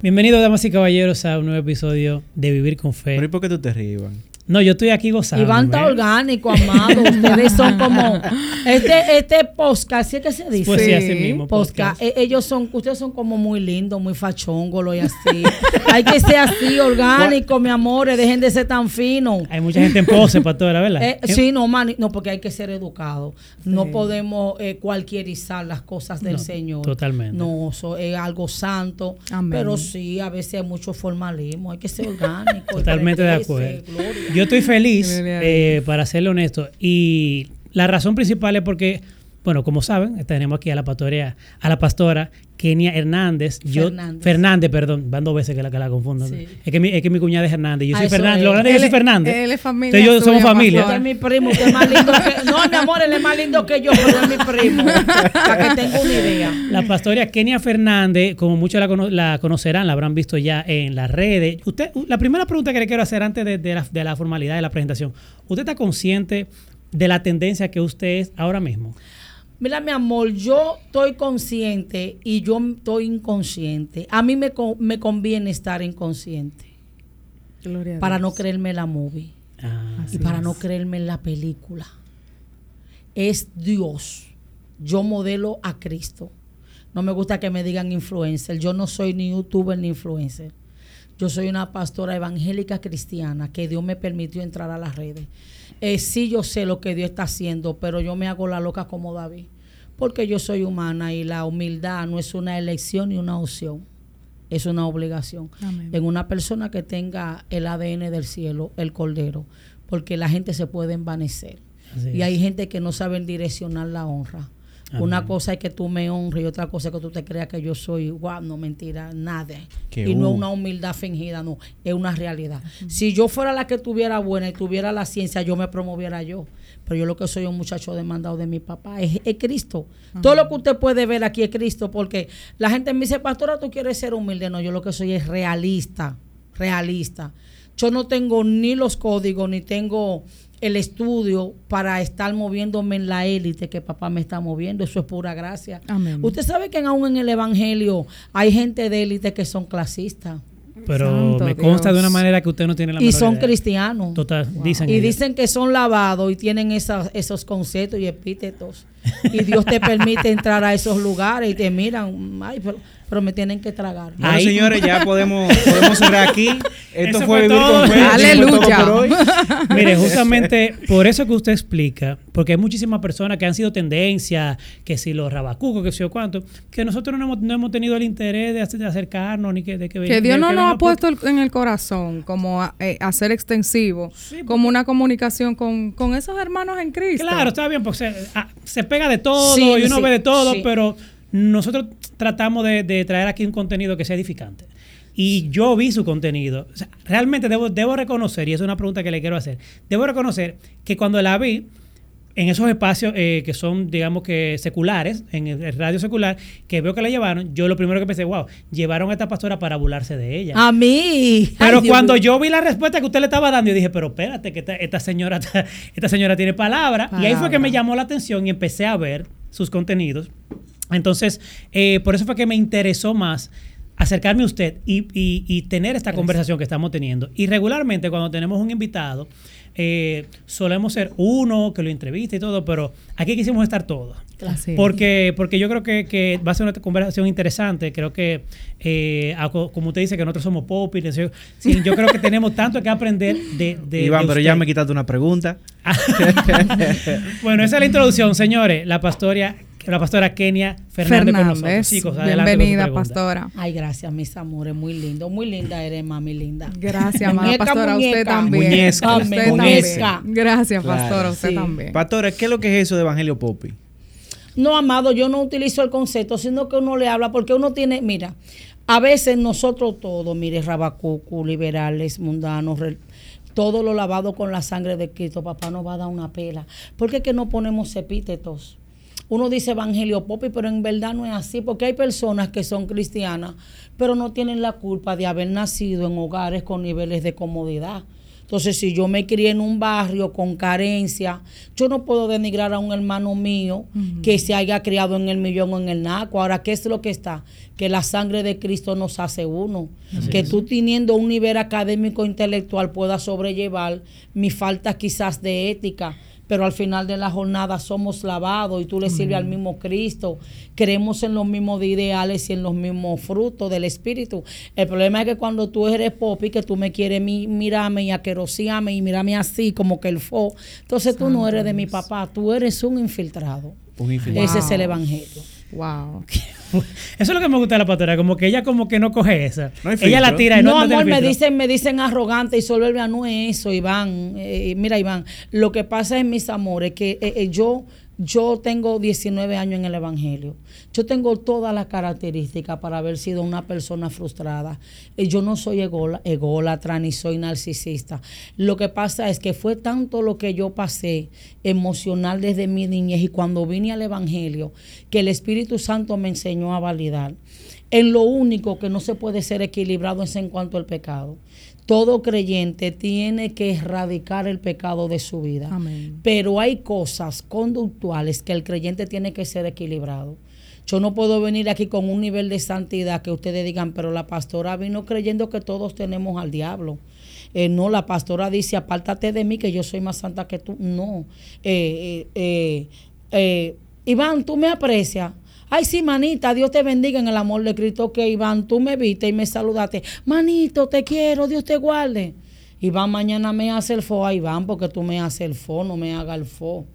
Bienvenidos, damas y caballeros, a un nuevo episodio de Vivir con Fe. ¿Pero por qué tú te ríes, no, yo estoy aquí gozando. Iván está orgánico, amado. Ustedes son como. Este, este podcast, ¿sí es que se dice? Pues sí, así mismo. Podcast. E, ellos son, ustedes son como muy lindos, muy fachóngolos y así. Hay que ser así, orgánico, mi amor. Dejen de ser tan finos. Hay mucha gente en pose, pastora, ¿verdad? Eh, sí, no, man, no, porque hay que ser educado. No podemos eh, cualquierizar las cosas del Señor. Totalmente. No, eso es algo santo. Pero sí, a veces hay mucho formalismo. Hay que ser orgánico. Totalmente de acuerdo. Gloria. Yo estoy feliz, eh, para serle honesto, y la razón principal es porque, bueno, como saben, tenemos aquí a la pastora, a la pastora Kenia Hernández. Yo, Fernández. perdón, van dos veces que la, que la confundo. Es, que mi, es que mi cuñada es Hernández. Yo soy Fernández. Lo grande es que yo soy Fernández. Él es familia. Entonces yo somos familia. Usted es mi primo, usted es más lindo que. No, mi amor, él es más lindo que yo, pero es mi primo. para que tenga una idea. La pastora Kenia Fernández, como muchos la, la, conocerán, la habrán visto ya en las redes. Usted, la primera pregunta que le quiero hacer antes de, de, la, de la formalidad de la presentación. ¿Usted está consciente de la tendencia que usted es ahora mismo? Mira, mi amor, yo estoy consciente y yo estoy inconsciente. A mí me, me conviene estar inconsciente. para no creerme la movie. Ah, y para no creerme en la película. Es Dios. Yo modelo a Cristo. No me gusta que me digan influencer. Yo no soy ni youtuber ni influencer. Yo soy una pastora evangélica cristiana que Dios me permitió entrar a las redes. Eh, sí, yo sé lo que Dios está haciendo, pero yo me hago la loca como David. Porque yo soy humana y la humildad no es una elección ni una opción. Es una obligación. En una persona que tenga el ADN del cielo, el cordero. Porque la gente se puede envanecer. y hay gente que no sabe direccionar la honra. Una cosa es que tú me honres y otra cosa es que tú te creas que yo soy guau, no mentira, nada. y no es una humildad fingida, no, es una realidad. Si yo fuera la que tuviera buena y tuviera la ciencia, yo me promoviera yo. Pero yo lo que soy un muchacho demandado de mi papá es, Cristo. Todo lo que usted puede ver aquí es Cristo, porque la gente me dice, pastora, tú quieres ser humilde. No, yo lo que soy es realista, realista. Yo no tengo ni los códigos, ni tengo el estudio para estar moviéndome en la élite que papá me está moviendo. Eso es pura gracia. Usted sabe que aún en el Evangelio hay gente de élite que son clasistas. Pero me consta de una manera que usted no tiene la Y son cristianos. Total, dicen y dicen que son lavados y tienen esos conceptos y epítetos. Y Dios te permite entrar a esos lugares y te miran. Ay, pero pero me tienen que tragar. Bueno, señores, ya podemos, podemos cerrar aquí. Esto fue, Vivir con Fe. Aleluya. Mire, justamente por eso que usted explica, porque hay muchísimas personas que han sido tendencia, que si los rabacucos, que si o cuánto, que nosotros no hemos, no hemos tenido el interés de, acercarnos ni que de que Que Dios no nos ha puesto en el corazón como a, eh, hacer extensivo, como una comunicación con, con, esos hermanos en Cristo. Claro, está bien, porque se, ah, se pega de todo y uno ve de todo, pero nosotros tratamos de, traer aquí un contenido que sea edificante. Y yo vi su contenido. realmente debo, debo reconocer, y es una pregunta que le quiero hacer, debo reconocer que cuando la vi, en esos espacios eh, que son, digamos que seculares, en el, radio secular, que veo que la llevaron, yo lo primero que pensé, wow, llevaron a esta pastora para burlarse de ella. A mí. Pero cuando yo vi la respuesta que usted le estaba dando, yo dije, pero espérate, que esta, señora, esta señora tiene palabra. Y ahí fue que me llamó la atención y empecé a ver sus contenidos. Entonces, eh, por eso fue que me interesó más acercarme a usted y, tener esta conversación que estamos teniendo. Y regularmente cuando tenemos un invitado, eh, solemos ser uno que lo entrevista y todo, pero aquí quisimos estar todos. Porque, porque yo creo que, va a ser una conversación interesante. Creo que, eh, como usted dice, que nosotros somos pop, y yo, yo creo que tenemos tanto que aprender de. de Iván, pero ya me quitaste una pregunta. bueno, esa es la introducción, señores. La pastoria la pastora Kenia Fernández, con nosotros. Chicos, Bienvenida, pastora. Ay, gracias, mis amores. Muy lindo, muy linda eres, mami linda. Gracias, mamá pastora. Usted también. Muñezca. Usted muñezca. Gracias, pastora. Usted también. Pastora, ¿qué es lo que es eso de Evangelio Popi? No, amado, yo no utilizo el concepto, sino que uno le habla porque uno tiene, mira, a veces nosotros todos, mire, rabacucu, liberales, mundanos, todo lo lavado con la sangre de Cristo, papá nos va a dar una pela. ¿Por qué que no ponemos epítetos? Uno dice evangelio popi, pero en verdad no es así, porque hay personas que son cristianas, pero no tienen la culpa de haber nacido en hogares con niveles de comodidad. Entonces, si yo me crié en un barrio con carencia, yo no puedo denigrar a un hermano mío que se haya criado en el millón o en el naco. Ahora, ¿qué es lo que está? Que la sangre de Cristo nos hace uno. que tú teniendo un nivel académico intelectual puedas sobrellevar mi falta quizás de ética pero al final de la jornada somos lavados y tú le sirves al mismo Cristo. Creemos en los mismos ideales y en los mismos frutos del Espíritu. El problema es que cuando tú eres popi, que tú me quieres mirarme y aquerosíame y mirarme así como que el fo, entonces tú no eres de mi papá, tú eres un infiltrado. Un infiltrado. Ese es el Evangelio. Wow. Eso es lo que me gusta de la pastora, como que ella como que no coge esa. ella la tira y no, no amor, me dicen, me dicen arrogante y solo no es eso, Iván. Eh, mira, Iván, lo que pasa es mis amores que eh, eh, yo yo tengo 19 años en el Evangelio. Yo tengo todas las características para haber sido una persona frustrada. Yo no soy ególatra ni soy narcisista. Lo que pasa es que fue tanto lo que yo pasé emocional desde mi niñez y cuando vine al Evangelio que el Espíritu Santo me enseñó a validar. En lo único que no se puede ser equilibrado es en cuanto al pecado todo creyente tiene que erradicar el pecado de su vida. Pero hay cosas conductuales que el creyente tiene que ser equilibrado. Yo no puedo venir aquí con un nivel de santidad que ustedes digan, pero la pastora vino creyendo que todos tenemos al diablo. Eh, no, la pastora dice, apártate de mí que yo soy más santa que tú. No. Eh, eh, Iván, tú me aprecias. Ay, sí, manita, Dios te bendiga en el amor de Cristo. Que Iván, tú me viste y me saludaste. Manito, te quiero, Dios te guarde. Iván mañana me hace el fo a Iván porque tú me haces el fo, no me haga el fo.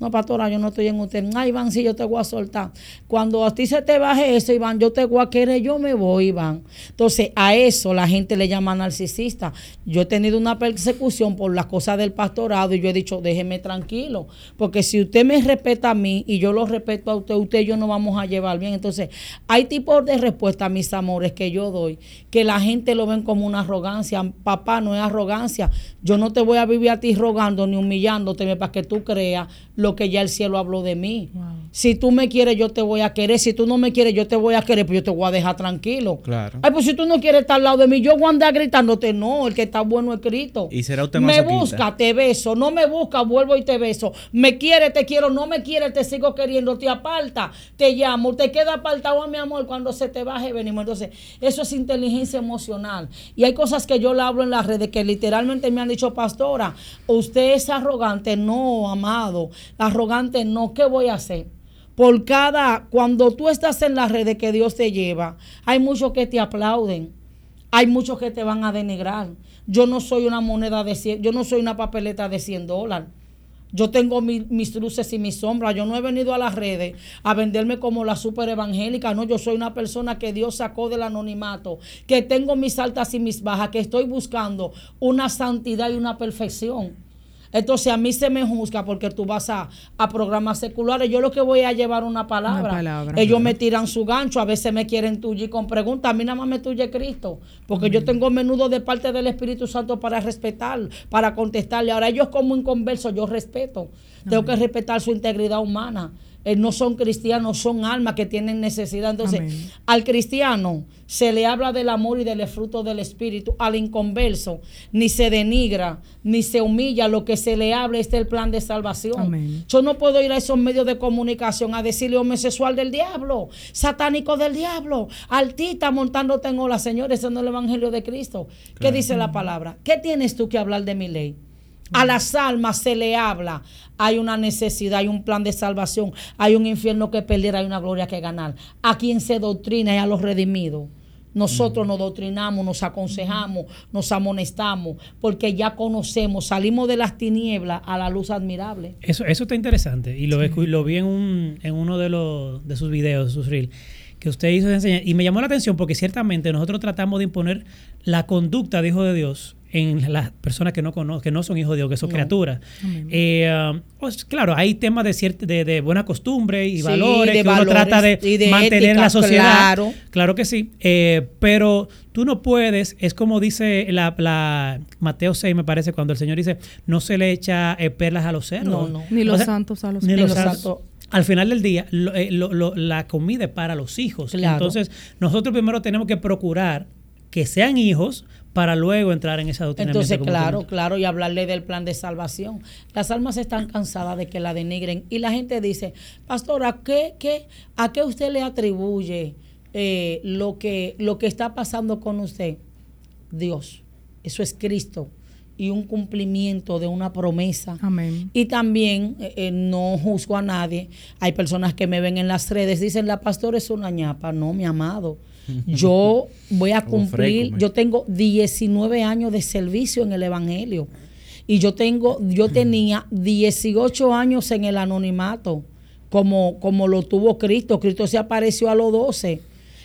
No, pastora, yo no estoy en usted. Ay, Iván, sí, yo te voy a soltar. Cuando a ti se te baje eso, Iván, yo te voy a querer, yo me voy, Iván. Entonces, a eso la gente le llama narcisista. Yo he tenido una persecución por las cosas del pastorado y yo he dicho, déjeme tranquilo. Porque si usted me respeta a mí y yo lo respeto a usted, usted y yo no vamos a llevar bien. Entonces, hay tipos de respuesta, mis amores, que yo doy, que la gente lo ven como una arrogancia. Papá, no es arrogancia. Yo no te voy a vivir a ti rogando ni humillándote para que tú creas lo que ya el cielo habló de mí. Si tú me quieres, yo te voy a querer. Si tú no me quieres, yo te voy a querer, pues yo te voy a dejar tranquilo. Claro. Ay, pues si tú no quieres estar al lado de mí, yo voy a andar gritándote. No, el que está bueno es Cristo. Y será usted Me busca, te beso. No me busca, vuelvo y te beso. Me quiere, te quiero. No me quiere, te sigo queriendo. Te aparta, te llamo. Te queda apartado a mi amor cuando se te baje, venimos. Entonces, eso es inteligencia emocional. Y hay cosas que yo le hablo en las redes que literalmente me han dicho, pastora, usted es arrogante. No, amado. Arrogante, no. ¿Qué voy a hacer? Por cada, cuando tú estás en la red de que Dios te lleva, hay muchos que te aplauden, hay muchos que te van a denigrar. Yo no soy una moneda de 100, yo no soy una papeleta de 100 dólares. Yo tengo mis luces y mis sombras. Yo no he venido a las redes a venderme como la super evangélica. No, yo soy una persona que Dios sacó del anonimato, que tengo mis altas y mis bajas, que estoy buscando una santidad y una perfección. Entonces a mí se me juzga porque tú vas a, programas seculares. Yo lo que voy a llevar una palabra. Ellos me tiran su gancho, a veces me quieren tuyo con preguntas. A mí nada más me tuye Cristo. Porque yo tengo menudo de parte del Espíritu Santo para respetar, para contestarle. Ahora ellos como inconversos, yo respeto. Tengo que respetar su integridad humana. Eh, no son cristianos, son almas que tienen necesidad. Entonces, al cristiano se le habla del amor y del fruto del Espíritu, al inconverso ni se denigra, ni se humilla, lo que se le habla es del plan de salvación. Yo no puedo ir a esos medios de comunicación a decirle homosexual del diablo, satánico del diablo, altita montándote en ola, Señor, ese no es el Evangelio de Cristo. ¿Qué dice la palabra? ¿Qué tienes tú que hablar de mi ley? A las almas se le habla. Hay una necesidad, hay un plan de salvación, hay un infierno que perder, hay una gloria que ganar. A quien se doctrina y a los redimidos. Nosotros nos doctrinamos, nos aconsejamos, nos amonestamos, porque ya conocemos, salimos de las tinieblas a la luz admirable. Eso, eso está interesante y lo, lo vi en, un, en uno de, los, de sus videos, de sus reels que usted hizo enseñar. Y me llamó la atención porque ciertamente nosotros tratamos de imponer la conducta de hijo de Dios en las personas que no conocen, que no son hijos de Dios, que son criaturas. Eh, um, pues, claro, hay temas de, de, de, buena costumbre y valores que uno trata de, mantener en la sociedad. Claro, que sí. Eh, pero tú no puedes, es como dice la, Mateo 6, me parece, cuando el Señor dice, no se le echa eh, perlas a los cerdos. Ni los santos a los Ni los santos al final del día, la comida es para los hijos. Entonces, nosotros primero tenemos que procurar que sean hijos para luego entrar en esa doctrina. Entonces, claro, claro, y hablarle del plan de salvación. Las almas están cansadas de que la denigren y la gente dice, pastor, ¿a qué, qué, a qué usted le atribuye eh, lo, que, lo que está pasando con usted? Dios, eso es Cristo y un cumplimiento de una promesa. Amén. Y también eh, eh, no juzgo a nadie. Hay personas que me ven en las redes, dicen, la pastora es una ñapa. No, mi amado. Yo voy a cumplir, yo tengo 19 años de servicio en el Evangelio. Y yo tengo, yo tenía 18 años en el anonimato, como, como lo tuvo Cristo. Cristo se apareció a los 12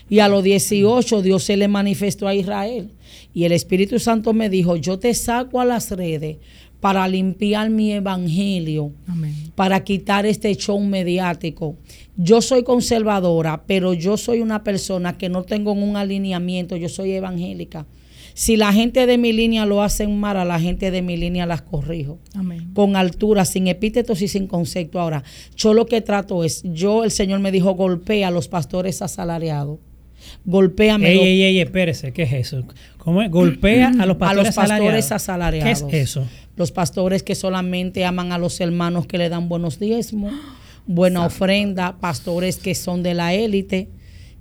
y a los 18 Dios se le manifestó a Israel. Y el Espíritu Santo me dijo, yo te saco a las redes para limpiar mi evangelio, para quitar este show mediático. Yo soy conservadora, pero yo soy una persona que no tengo un alineamiento, yo soy evangélica. Si la gente de mi línea lo hacen mal, a la gente de mi línea las corrijo. Con altura, sin epítetos y sin concepto. Ahora, yo lo que trato es, yo, el Señor me dijo, golpea a los pastores asalariados. Golpea Ey, ey, ey, espérese, ¿qué es eso? ¿Cómo es? Golpea a los pastores, a los pastores asalariados. ¿Qué es eso? Los pastores que solamente aman a los hermanos que le dan buenos diezmos buena ofrenda, pastores que son de la élite,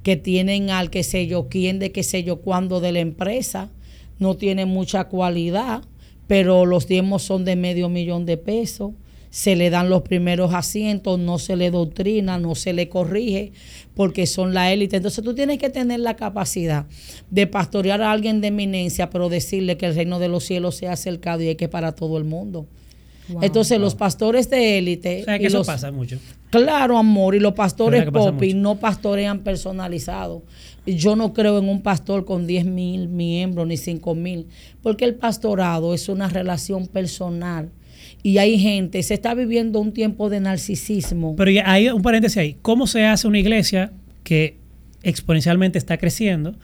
que tienen al que sé yo quién, de qué sé yo cuándo de la empresa, no tienen mucha cualidad, pero los diezmos son de medio millón de pesos, se le dan los primeros asientos, no se le doctrina, no se le corrige, porque son la élite. Entonces tú tienes que tener la capacidad de pastorear a alguien de eminencia, pero decirle que el reino de los cielos se ha acercado y es que para todo el mundo. Entonces, los pastores de élite. O sea, que eso pasa mucho. Claro, amor. Y los pastores popi no pastorean personalizados. Yo no creo en un pastor con 10 mil miembros ni 5 mil. Porque el pastorado es una relación personal. Y hay gente, se está viviendo un tiempo de narcisismo. Pero hay un paréntesis ahí. ¿Cómo se hace una iglesia que exponencialmente está creciendo?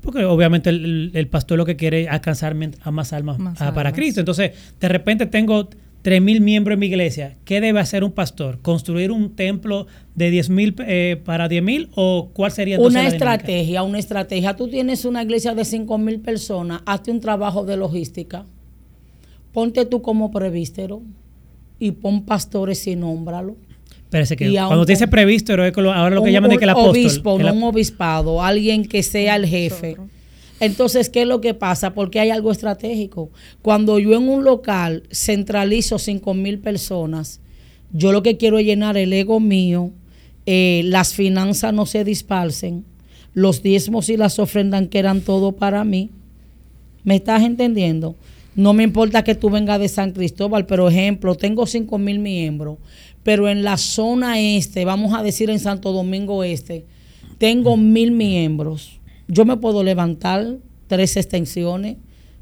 Porque obviamente el, pastor lo que quiere es alcanzar a más almas, para Cristo. Entonces, de repente tengo 3.000 miembros en mi iglesia, ¿qué debe hacer un pastor? ¿Construir un templo de 10.000 eh, para 10.000 o cuál sería entonces Una estrategia, una estrategia. Tú tienes una iglesia de 5.000 personas, hazte un trabajo de logística. Ponte tú como prevístero y pon pastores y nómbralo. Parece que cuando te dice prevístero, ahora lo que llaman de que el apóstol. Obispo, no un obispado, alguien que sea el jefe. Entonces, ¿qué es lo que pasa? Porque hay algo estratégico. Cuando yo en un local centralizo 5 mil personas, yo lo que quiero es llenar el ego mío, eh, las finanzas no se disparcen, los diezmos y las ofrendas que eran todo para mí. ¿Me estás entendiendo? No me importa que tú vengas de San Cristóbal, pero ejemplo, tengo 5 mil miembros, pero en la zona este, vamos a decir en Santo Domingo Este, tengo mil miembros. Yo me puedo levantar tres extensiones,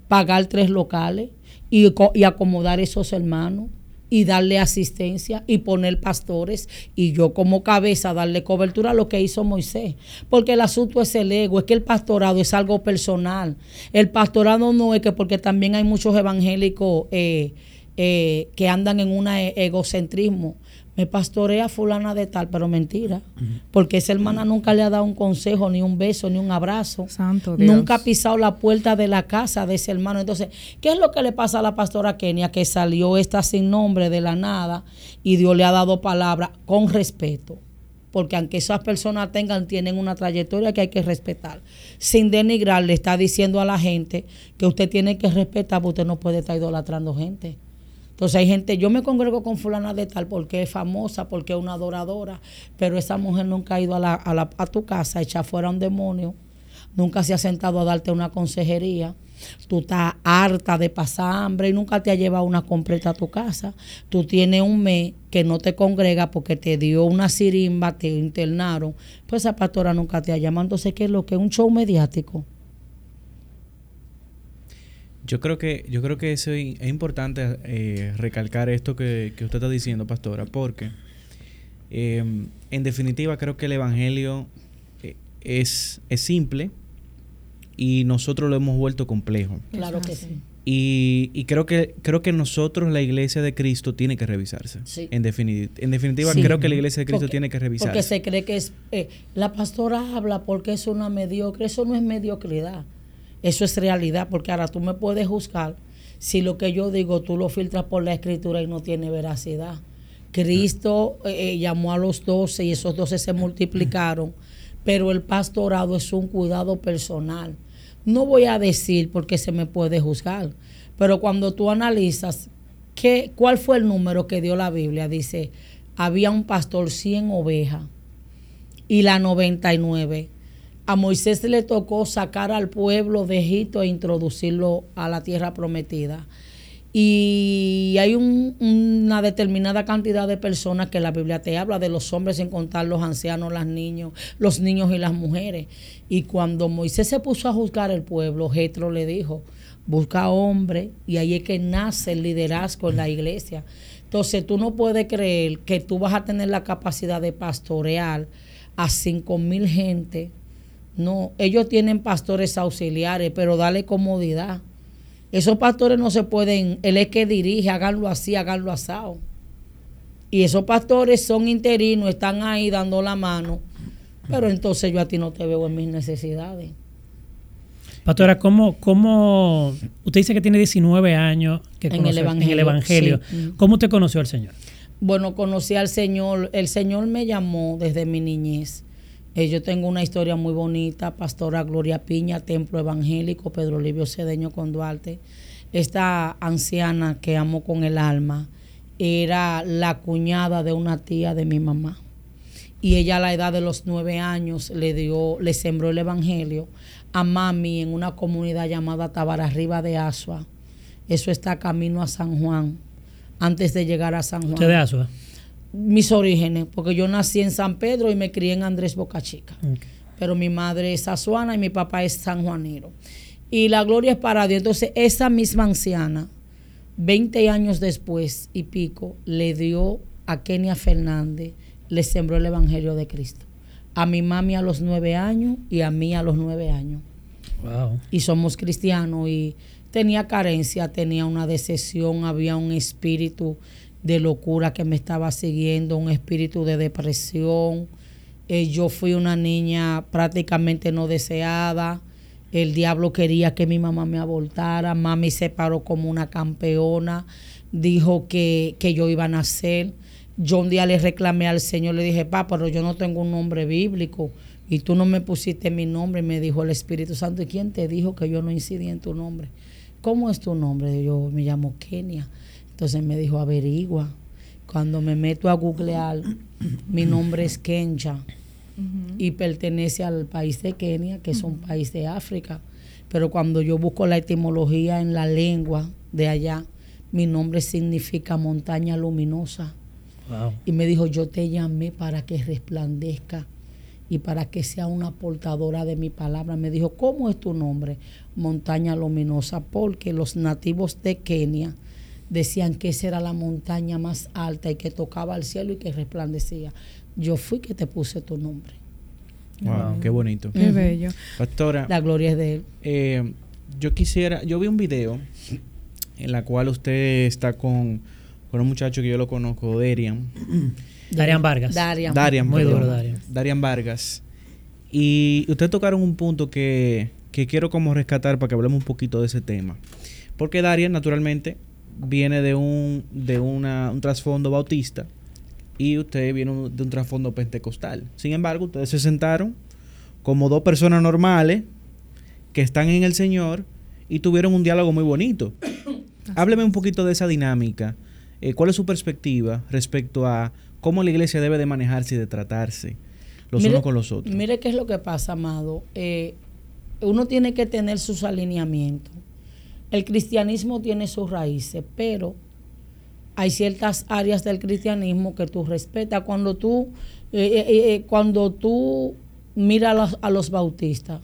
pagar tres locales y, y acomodar esos hermanos y darle asistencia y poner pastores y yo como cabeza darle cobertura a lo que hizo Moisés. Porque el asunto es el ego, es que el pastorado es algo personal. El pastorado no es que porque también hay muchos evangélicos eh, eh, que andan en un egocentrismo. Me pastorea fulana de tal, pero mentira, porque esa hermana nunca le ha dado un consejo, ni un beso, ni un abrazo. Santo Nunca ha pisado la puerta de la casa de ese hermano. Entonces, ¿qué es lo que le pasa a la pastora Kenia? Que salió esta sin nombre de la nada y Dios le ha dado palabra con respeto. Porque aunque esas personas tengan, tienen una trayectoria que hay que respetar. Sin denigrar, le está diciendo a la gente que usted tiene que respetar, porque usted no puede estar idolatrando gente. Entonces hay gente, yo me congrego con fulana de tal porque es famosa, porque es una adoradora, pero esa mujer nunca ha ido a, la, a, la, a tu casa a echar fuera un demonio, nunca se ha sentado a darte una consejería. Tú estás harta de pasar hambre y nunca te ha llevado una completa a tu casa. Tú tienes un mes que no te congrega porque te dio una sirimba, te internaron. Pues esa pastora nunca te ha llamado. Entonces, ¿qué es lo que es un show mediático? Yo creo que, yo creo que es importante eh, recalcar esto que, usted está diciendo, pastora, porque em, en definitiva creo que el Evangelio eh, es, es simple y nosotros lo hemos vuelto complejo. Claro que sí. Y, creo que creo que nosotros, la iglesia de Cristo, tiene que revisarse. En, definitiva, en definitiva creo que la iglesia de Cristo tiene que revisarse. Porque se cree que es... Eh, la pastora habla porque es una mediocre. Eso no es mediocridad. Eso es realidad, porque ahora tú me puedes juzgar si lo que yo digo tú lo filtras por la escritura y no tiene veracidad. Cristo eh, eh, llamó a los doce y esos doce se multiplicaron, pero el pastorado es un cuidado personal. No voy a decir porque se me puede juzgar, pero cuando tú analizas qué, cuál fue el número que dio la Biblia, dice, había un pastor 100 ovejas y la 99 a Moisés le tocó sacar al pueblo de Egipto e introducirlo a la tierra prometida. Y hay una determinada cantidad de personas que la Biblia te habla de los hombres sin contar los ancianos, los niños, los niños y las mujeres. Y cuando Moisés se puso a juzgar el pueblo, Jetro le dijo, busca hombre y ahí es que nace el liderazgo en la iglesia. Entonces tú no puedes creer que tú vas a tener la capacidad de pastorear a cinco mil gente no, ellos tienen pastores auxiliares, pero dale comodidad. Esos pastores no se pueden, él es que dirige, háganlo así, háganlo asado. Y esos pastores son interinos, están ahí dando la mano, pero entonces yo a ti no te veo en mis necesidades. Pastora, ¿cómo, cómo usted dice que tiene 19 años que en, el Evangelio, en el Evangelio? ¿Cómo usted conoció al Señor? Bueno, conocí al Señor, el Señor me llamó desde mi niñez eh, yo tengo una historia muy bonita, Pastora Gloria Piña, Templo Evangélico, Pedro Livio Cedeño con Duarte. Esta anciana que amo con el alma era la cuñada de una tía de mi mamá. Y ella a la edad de los nueve años le dio, le sembró el evangelio a mami en una comunidad llamada Tabararriba de Asua. Eso está camino a San Juan, antes de llegar a San Juan. ¿Usted de Asua? Mis orígenes, porque yo nací en San Pedro y me crié en Andrés Boca Chica. Pero mi madre es azuana y mi papá es sanjuanero. Y la gloria es para Dios. Entonces, esa misma anciana, 20 años después y pico, le dio a Kenia Fernández, le sembró el Evangelio de Cristo. A mi mami a los nueve años y a mí a los nueve años. Y somos cristianos y tenía carencia, tenía una decepción, había un espíritu de locura que me estaba siguiendo, un espíritu de depresión. Eh, yo fui una niña prácticamente no deseada. El diablo quería que mi mamá me abortara. Mami se paró como una campeona. Dijo que, que yo iba a nacer. Yo un día le reclamé al Señor, le dije, papá, pero yo no tengo un nombre bíblico y tú no me pusiste mi nombre. Me dijo el Espíritu Santo, ¿y quién te dijo que yo no incidí en tu nombre? ¿Cómo es tu nombre? Yo me llamo Kenia. Entonces me dijo, averigua. Cuando me meto a googlear, mi nombre es Kencha y pertenece al país de Kenia, que es un país de África. Pero cuando yo busco la etimología en la lengua de allá, mi nombre significa montaña luminosa. Y me dijo, yo te llamé para que resplandezca y para que sea una portadora de mi palabra. Me dijo, ¿cómo es tu nombre? Montaña luminosa, porque los nativos de Kenia decían que esa era la montaña más alta y que tocaba al cielo y que resplandecía. Yo fui que te puse tu nombre. Wow, qué bonito. Qué bello. Pastora. La gloria es de él. Eh, yo quisiera, yo vi un video en la cual usted está con, con un muchacho que yo lo conozco, Darian. Darian Vargas. Darian. Darian Muy duro, Darian. Darian Vargas. Y ustedes tocaron un punto que, que quiero como rescatar para que hablemos un poquito de ese tema. Porque Darian, naturalmente, viene de un, de una, un trasfondo bautista y usted viene de un trasfondo pentecostal. Sin embargo, ustedes se sentaron como dos personas normales que están en el Señor y tuvieron un diálogo muy bonito. Hábleme un poquito de esa dinámica. Eh, ¿Cuál es su perspectiva respecto a cómo la iglesia debe de manejarse y de tratarse los unos con los otros? Mire qué es lo que pasa, amado. Eh, uno tiene que tener sus alineamientos. El cristianismo tiene sus raíces, pero hay ciertas áreas del cristianismo que tú respetas. Cuando tú, eh, cuando tú miras a los bautistas,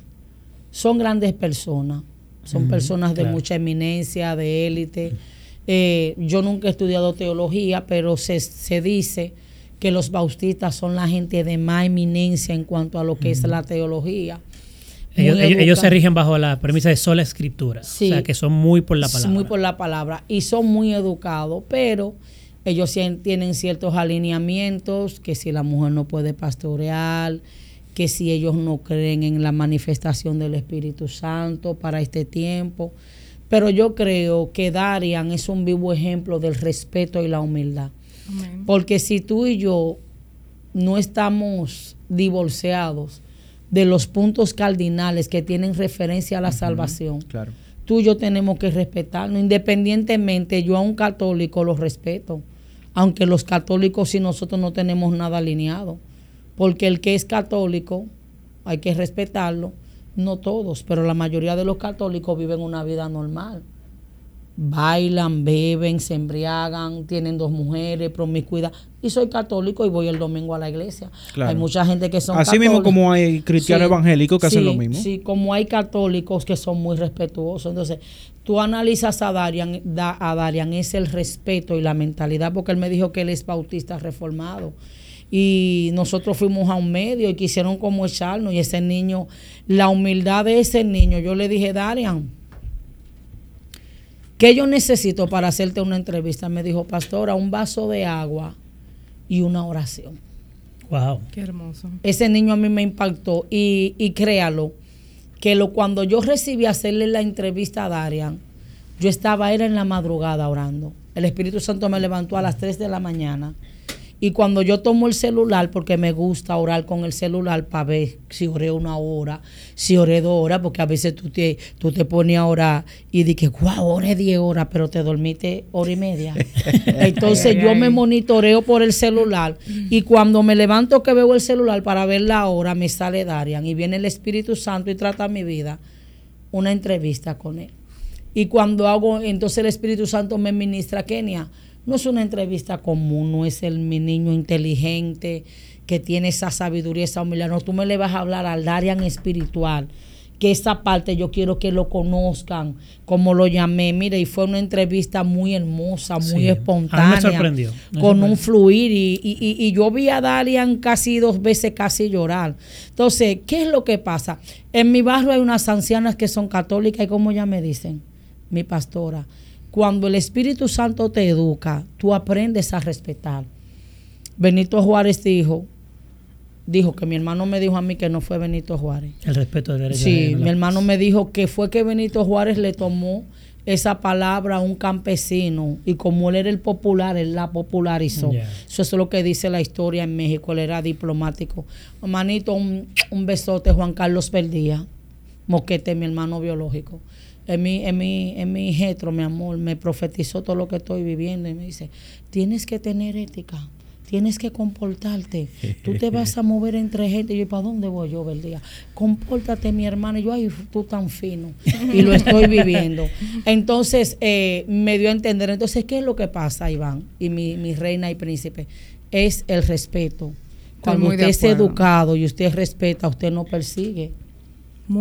son grandes personas, son personas de mucha eminencia, de élite. Eh, yo nunca he estudiado teología, pero se, se, dice que los bautistas son la gente de más eminencia en cuanto a lo que es la teología. Ellos, se rigen bajo la premisa de sola escritura, o sea que son muy por la palabra. Muy por la palabra y son muy educados, pero ellos tienen ciertos alineamientos, que si la mujer no puede pastorear, que si ellos no creen en la manifestación del Espíritu Santo para este tiempo. Pero yo creo que Darian es un vivo ejemplo del respeto y la humildad. Porque si tú y yo no estamos divorciados de los puntos cardinales que tienen referencia a la salvación, tú y yo tenemos que respetarnos. Independientemente, yo a un católico lo respeto, aunque los católicos y nosotros no tenemos nada alineado porque el que es católico hay que respetarlo, no todos, pero la mayoría de los católicos viven una vida normal. Bailan, beben, se embriagan, tienen dos mujeres, promiscuidad. Y soy católico y voy el domingo a la iglesia. Hay mucha gente que son Así mismo como hay cristianos evangélicos que hacen lo mismo. Sí, como hay católicos que son muy respetuosos. Entonces, tú analizas a Darian, a Darian es el respeto y la mentalidad, porque él me dijo que él es bautista reformado y nosotros fuimos a un medio y quisieron como echarnos y ese niño, la humildad de ese niño, yo le dije, Darian, ¿qué yo necesito para hacerte una entrevista? Me dijo, pastora, un vaso de agua y una oración. Wow. Qué hermoso. Ese niño a mí me impactó y, y créalo, que lo, cuando yo recibí hacerle la entrevista a Darian, yo estaba, era en la madrugada orando. El Espíritu Santo me levantó a las 3 de la mañana y cuando yo tomo el celular, porque me gusta orar con el celular para ver si oré una hora, si oré dos horas, porque a veces tú te, tú te pones a orar y dices, wow, oré diez horas, pero te dormiste hora y media. Entonces yo me monitoreo por el celular y cuando me levanto que veo el celular para ver la hora, me sale Darian y viene el Espíritu Santo y trata mi vida, una entrevista con él. Y cuando hago, entonces el Espíritu Santo me ministra, Kenia no es una entrevista común, no es el mi niño inteligente que tiene esa sabiduría, esa humildad. No, tú me le vas a hablar al Darian espiritual que esa parte yo quiero que lo conozcan, como lo llamé. Mire, y fue una entrevista muy hermosa, muy espontánea. me sorprendió. con un fluir. Y, y, yo vi a Darian casi dos veces casi llorar. Entonces, ¿qué es lo que pasa? En mi barrio hay unas ancianas que son católicas y como ya me dicen, mi pastora, cuando el Espíritu Santo te educa, tú aprendes a respetar. Benito Juárez dijo, dijo que mi hermano me dijo a mí que no fue Benito Juárez. El respeto de derecho. Sí, mi hermano me dijo que fue que Benito Juárez le tomó esa palabra a un campesino y como él era el popular, él la popularizó. Eso es lo que dice la historia en México, él era diplomático. Hermanito, un, un besote, Juan Carlos Verdía, Moquete, mi hermano biológico en mi, en mi, en mi getro, mi amor, me profetizó todo lo que estoy viviendo y me dice, tienes que tener ética, tienes que comportarte, tú te vas a mover entre gente. Y yo, ¿para dónde voy yo, día? Compórtate, mi hermana. Y yo, ay, tú tan fino. Y lo estoy viviendo. Entonces, eh, me dio a entender. Entonces, ¿qué es lo que pasa, Iván? Y mi, mi reina y príncipe. Es el respeto. Cuando usted es educado y usted respeta, usted no persigue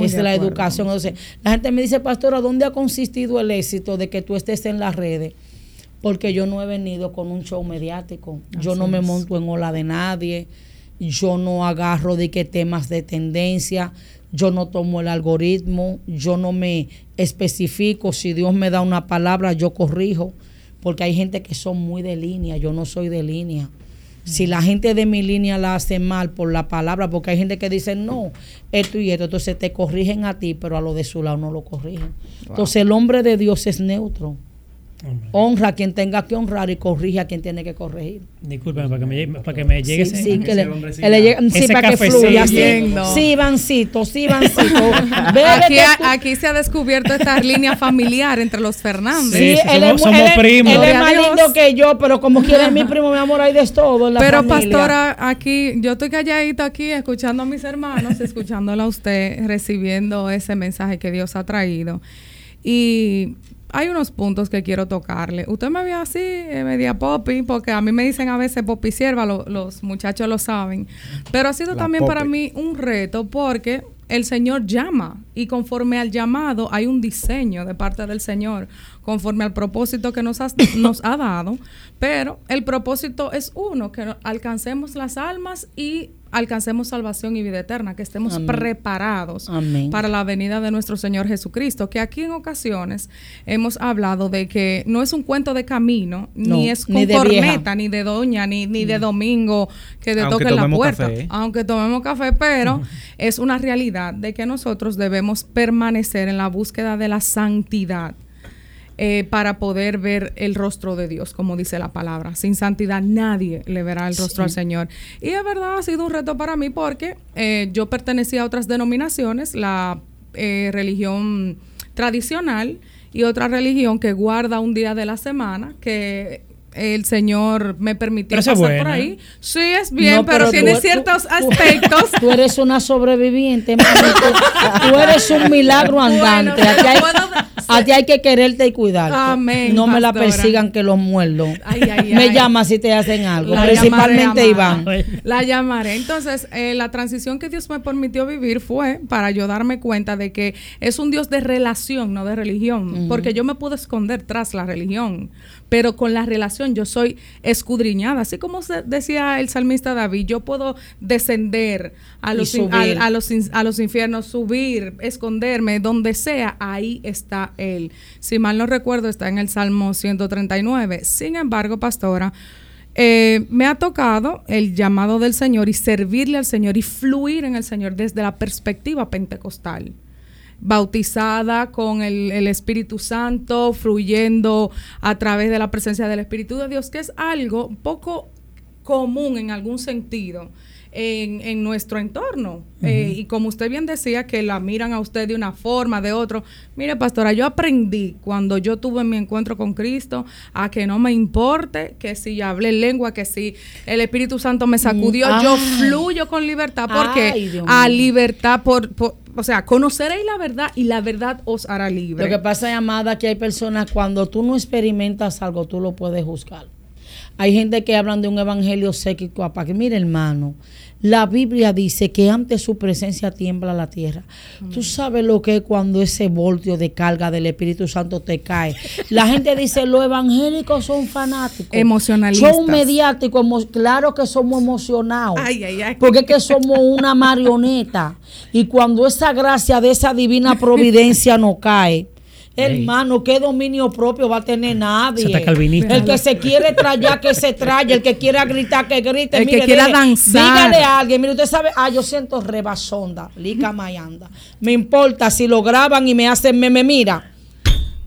es la educación. Entonces, la gente me dice, pastora, ¿dónde ha consistido el éxito de que tú estés en las redes? Porque yo no he venido con un show mediático. yo no me monto en ola de nadie. Yo no agarro de qué temas de tendencia. Yo no tomo el algoritmo. Yo no me especifico. Si Dios me da una palabra, yo corrijo. porque hay gente que son muy de línea, yo no soy de línea. Si la gente de mi línea la hace mal por la palabra, porque hay gente que dice no, esto y esto, entonces te corrigen a ti, pero a lo de su lado no lo corrigen. Entonces el hombre de Dios es neutro. Honra a quien tenga que honrar y corrige a quien tiene que corregir. Disculpen, para que me, para que me llegue ese, sí, que le, sí, para que fluya. Sí, sí, Ivancito, sí, Ivancito. aquí, aquí, se ha descubierto esta línea familiar entre los Fernández. Sí, somos, somos primos. Él, es más lindo que yo, pero como quiere mi primo, mi amor, hay de todo. pero, pastora, aquí, yo estoy calladito aquí, escuchando a mis hermanos, escuchándola a usted, recibiendo ese mensaje que Dios ha traído. Y hay unos puntos que quiero tocarle. Usted me ve así, eh, media popi, porque a mí me dicen a veces popi sierva, los muchachos lo saben. Pero ha sido también para mí un reto porque el Señor llama y conforme al llamado hay un diseño de parte del Señor, conforme al propósito que nos, nos ha dado, pero el propósito es uno, que alcancemos las almas y alcancemos salvación y vida eterna, que estemos preparados para la venida de nuestro Señor Jesucristo, que aquí en ocasiones hemos hablado de que no es un cuento de camino, ni es con corneta, ni de doña, ni, ni de mm. domingo que te toque la puerta, aunque tomemos café, pero es una realidad de que nosotros debemos permanecer en la búsqueda de la santidad eh, para poder ver el rostro de Dios, como dice la palabra. Sin santidad nadie le verá el rostro al Señor. Y es verdad, ha sido un reto para mí porque eh, yo pertenecía a otras denominaciones, la eh, religión tradicional y otra religión que guarda un día de la semana, que el Señor me permitió pasar por ahí. Sí, es bien, pero, tiene ciertos aspectos. Tú eres una sobreviviente, tú, eres un milagro andante. a ti hay que quererte y cuidarte. Amén. No me la persigan que los muerdo. me llama si te hacen algo, principalmente Iván. La llamaré. Entonces, eh, la transición que Dios me permitió vivir fue para yo darme cuenta de que es un Dios de relación, no de religión. Porque yo me puedo esconder tras la religión pero con la relación yo soy escudriñada. Así como decía el salmista David, yo puedo descender a los, a, los, a los infiernos, subir, esconderme, donde sea, ahí está Él. Si mal no recuerdo, está en el Salmo 139. Sin embargo, pastora, eh, me ha tocado el llamado del Señor y servirle al Señor y fluir en el Señor desde la perspectiva pentecostal bautizada con el, Espíritu Santo, fluyendo a través de la presencia del Espíritu de Dios, que es algo poco común en algún sentido. En, nuestro entorno. Eh, y como usted bien decía, que la miran a usted de una forma, de otro. Mire, pastora, yo aprendí cuando yo tuve mi encuentro con Cristo a que no me importe que si hablé lengua, que si el Espíritu Santo me sacudió, yo fluyo con libertad. porque A libertad por o sea, conoceréis la verdad y la verdad os hará libre. Lo que pasa, amada, que hay personas cuando tú no experimentas algo, tú lo puedes juzgar. Hay gente que hablan de un evangelio seco para que mire, hermano, la Biblia dice que ante su presencia tiembla la tierra. Tú sabes lo que es cuando ese voltio de carga del Espíritu Santo te cae. La gente dice, los evangélicos son fanáticos. Emocionalistas. Son mediáticos. Claro que somos emocionados. Ay, ay, ay. Porque es que somos una marioneta. Y cuando esa gracia de esa divina providencia nos cae, Hermano, ¿qué dominio propio va a tener nadie? el que se quiere trayar, que se traye. El que quiera gritar, que grite. El que quiera danzar. Dígale a alguien, mire, usted sabe, ah, yo siento rebasonda, lica mayanda. Me importa si lo graban y me hacen meme, mira.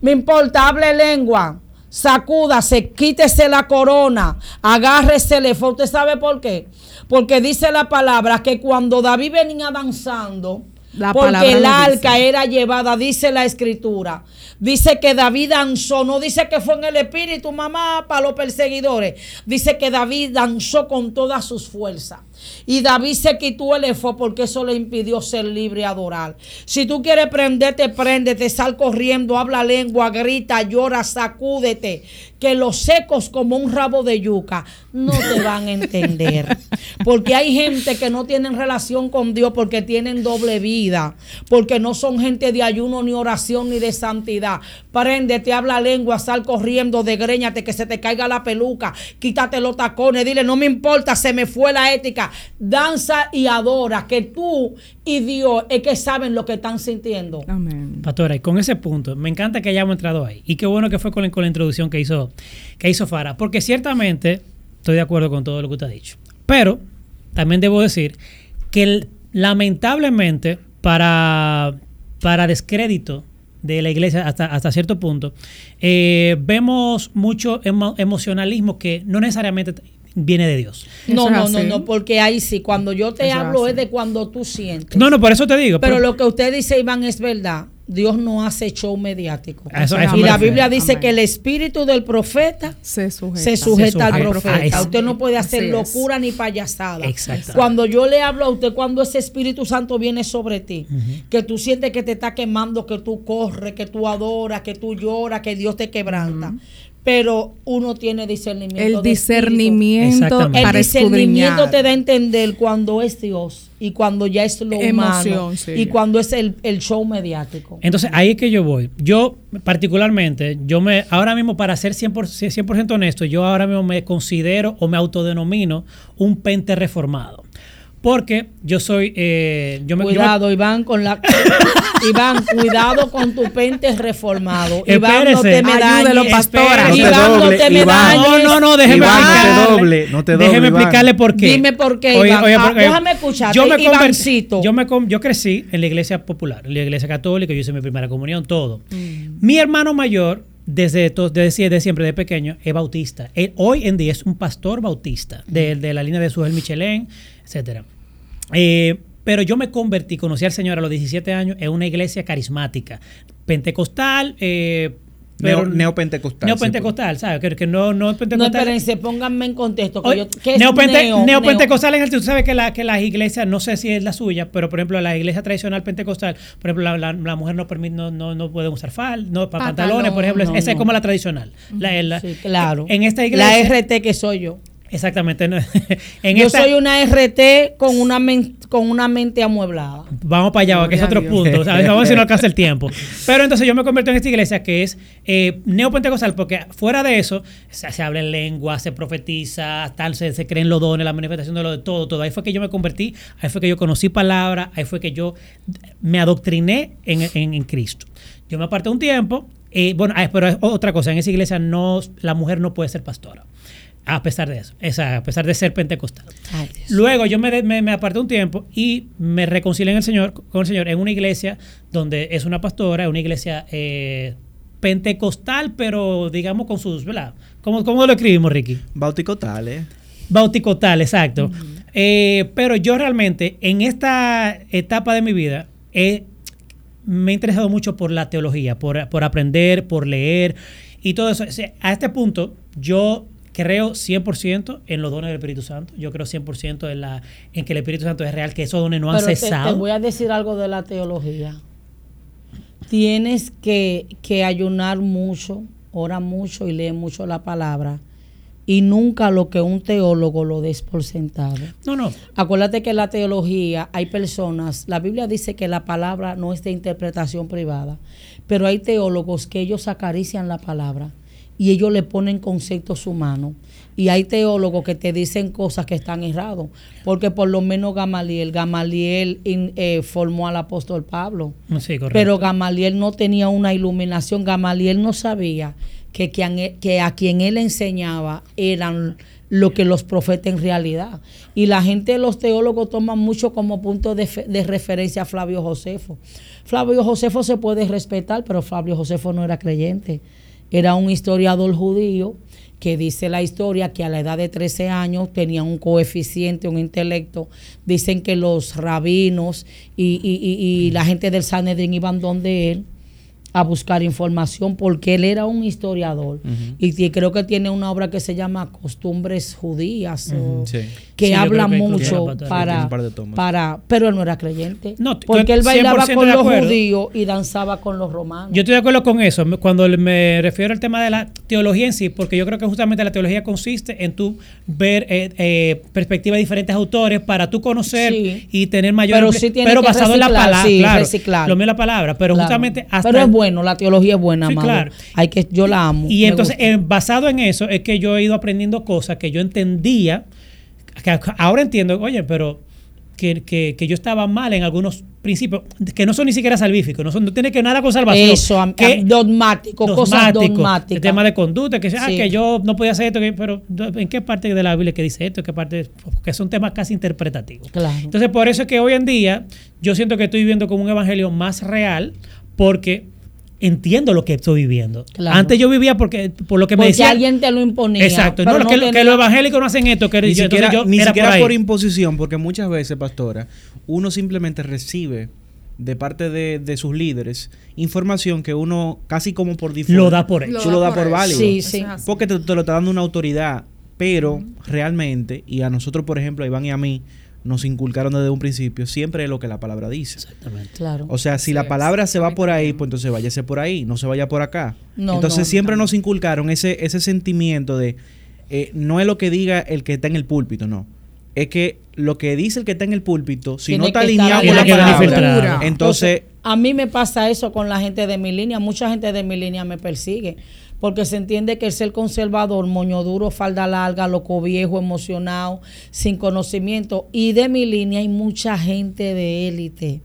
Me importa, hable lengua. Sacúdase, quítese la corona, agárrese el ¿Usted sabe por qué? Porque dice la palabra que cuando David venía danzando, porque el arca era llevada, dice la escritura. Dice que David danzó, no dice que fue en el espíritu, mamá, para los perseguidores. Dice que David danzó con todas sus fuerzas. Y David se quitó el efo porque eso le impidió ser libre y adorar. Si tú quieres prenderte, préndete, sal corriendo, habla lengua, grita, llora, sacúdete. Que los secos como un rabo de yuca no te van a entender. Porque hay gente que no tienen relación con Dios porque tienen doble vida. Porque no son gente de ayuno, ni oración, ni de santidad. Préndete, habla lengua, sal corriendo, degréñate, que se te caiga la peluca, quítate los tacones, dile, no me importa, se me fue la ética danza y adora, que tú y Dios es que saben lo que están sintiendo. Amén. Pastora, y con ese punto, me encanta que hayamos entrado ahí. Y qué bueno que fue con la, introducción que hizo hizo, que hizo Fara. Porque ciertamente estoy de acuerdo con todo lo que usted ha dicho. Pero también debo decir que lamentablemente para, para descrédito de la iglesia hasta, hasta cierto punto, eh, vemos mucho emocionalismo que no necesariamente viene de Dios. No, no, no, no, porque ahí sí, cuando yo te hablo es, de cuando tú sientes. No, no, por eso te digo. Pero, lo que usted dice, Iván, es verdad. Dios no hace show mediático. y la Biblia dice que el espíritu del profeta se sujeta, al profeta. usted no puede hacer locura ni payasada. Cuando yo le hablo a usted, cuando ese Espíritu Santo viene sobre ti, que tú sientes que te está quemando, que tú corres, que tú adoras, que tú lloras, que Dios te quebranta pero uno tiene discernimiento. El discernimiento, el discernimiento te da a entender cuando es Dios y cuando ya es lo humano y cuando es el, show mediático. Entonces ahí es que yo voy. Yo particularmente, yo me ahora mismo para ser 100%, 100 honesto, yo ahora mismo me considero o me autodenomino un pente reformado. Porque yo soy. Eh, yo me, cuidado, Iván, con la. Iván, cuidado con tu pente reformado. Iván, no te me dañes. pastora. No Iván, no te me dañes. No, no, no, déjeme explicarle. No te doble, déjeme explicarle por qué. Dime por qué, Iván. Ah, déjame escucharte, yo me Ivancito. Yo, me, yo crecí en la iglesia popular, en la iglesia católica, yo hice mi primera comunión, todo. Mm. Mi hermano mayor desde, desde, siempre, de pequeño, es bautista. hoy en día es un pastor bautista de, de la línea de Sujel Michelén, etcétera. Eh, pero yo me convertí, conocí al Señor a los 17 años en una iglesia carismática, pentecostal, eh, pero neopentecostal. Neopentecostal, ¿sabes? Que, que, no, no pentecostal. No, espérense, pónganme en contexto. Que ¿qué es neopentecostal en el tú sabes que, la, que las iglesias, no sé si es la suya, pero por ejemplo, la iglesia tradicional pentecostal, por ejemplo, la, la, mujer no permite, no, no, no puede usar fal, no, pantalones, por ejemplo, esa es como la tradicional. La, sí, claro. En esta iglesia. La RT que soy yo. Exactamente. Yo soy una RT con una, con una mente amueblada. Vamos para allá, que es otro punto. Vamos a ver si no alcanza el tiempo. Pero entonces yo me convierto en esta iglesia que es eh, neopentecostal, porque fuera de eso se, habla en lengua, se profetiza, tal, se, se creen los dones, la manifestación de lo de todo, todo. Ahí fue que yo me convertí, ahí fue que yo conocí palabra, ahí fue que yo me adoctriné en, en, Cristo. Yo me aparté un tiempo, eh, bueno, ah, pero otra cosa, en esa iglesia no, la mujer no puede ser pastora. A pesar de eso, esa, a pesar de ser pentecostal. Luego yo me, me, aparté un tiempo y me reconcilié en el Señor, con el Señor en una iglesia donde es una pastora, una iglesia eh, pentecostal, pero digamos con sus, ¿verdad? ¿Cómo, cómo lo escribimos, Ricky? Bauticotal, ¿eh? Bauticotal, exacto. Eh, pero yo realmente en esta etapa de mi vida me he interesado mucho por la teología, por, por aprender, por leer y todo eso. A este punto, yo creo 100% en los dones del Espíritu Santo. Yo creo 100% en, la, en que el Espíritu Santo es real, que esos dones no han cesado. Te, te, voy a decir algo de la teología. Tienes que, que ayunar mucho, ora mucho y lee mucho la palabra. Y nunca lo que un teólogo lo des por sentado. No, no. Acuérdate que en la teología hay personas, la Biblia dice que la palabra no es de interpretación privada, pero hay teólogos que ellos acarician la palabra y ellos le ponen conceptos humanos. Y hay teólogos que te dicen cosas que están errados, porque por lo menos Gamaliel, Gamaliel eh, formó al apóstol Pablo, sí, pero Gamaliel no tenía una iluminación, Gamaliel no sabía que, que a quien él enseñaba eran lo que los profetas en realidad. Y la gente, los teólogos toman mucho como punto de, de, referencia a Flavio Josefo. Flavio Josefo se puede respetar, pero Flavio Josefo no era creyente era un historiador judío que dice la historia que a la edad de 13 años tenía un coeficiente, un intelecto. Dicen que los rabinos y, y la gente del Sanedrín iban donde él a buscar información porque él era un historiador. Y creo que tiene una obra que se llama Costumbres Judías que habla mucho para, para pero él no era creyente porque él bailaba con los judíos y danzaba con los romanos. Yo estoy de acuerdo con eso cuando me refiero al tema de la teología en sí porque yo creo que justamente la teología consiste en tú ver eh, eh, perspectivas de diferentes autores para tú conocer y tener mayor pero, pero basado en la palabra claro, lo mío la palabra pero justamente hasta bueno, la teología es buena, Claro. Hay que, yo la amo. Y entonces, eh, basado en eso, es que yo he ido aprendiendo cosas que yo entendía, que ahora entiendo, oye, pero que, que, yo estaba mal en algunos principios que no son ni siquiera salvíficos, no, son, no tiene que nada con salvación. Eso, que, dogmático, cosas dogmáticas. El tema de conducta, que, ah, que yo no podía hacer esto, pero ¿en qué parte de la Biblia que dice esto? ¿En qué parte? Que son temas casi interpretativos. Entonces, por eso es que hoy en día yo siento que estoy viviendo como un evangelio más real, porque entiendo lo que estoy viviendo. Antes yo vivía porque por lo que me decía. alguien te lo imponía. Exacto. No, que, los evangélicos no hacen esto. Que ni siquiera, ni siquiera por, imposición, porque muchas veces, pastora, uno simplemente recibe de parte de, sus líderes información que uno casi como por default lo da por hecho. Lo, da por, válido. Sí, sí. Porque te, lo está dando una autoridad. Pero realmente, y a nosotros, por ejemplo, a Iván y a mí, nos inculcaron desde un principio, siempre es lo que la palabra dice. Exactamente. Claro. O sea, si la palabra se va por ahí, pues entonces váyase por ahí, no se vaya por acá. entonces siempre nos inculcaron ese, ese sentimiento de eh, no es lo que diga el que está en el púlpito, no. Es que lo que dice el que está en el púlpito, si no está alineado con la palabra, entonces... A mí me pasa eso con la gente de mi línea. Mucha gente de mi línea me persigue porque se entiende que el ser conservador, moño duro, falda larga, loco viejo, emocionado, sin conocimiento. Y de mi línea hay mucha gente de élite,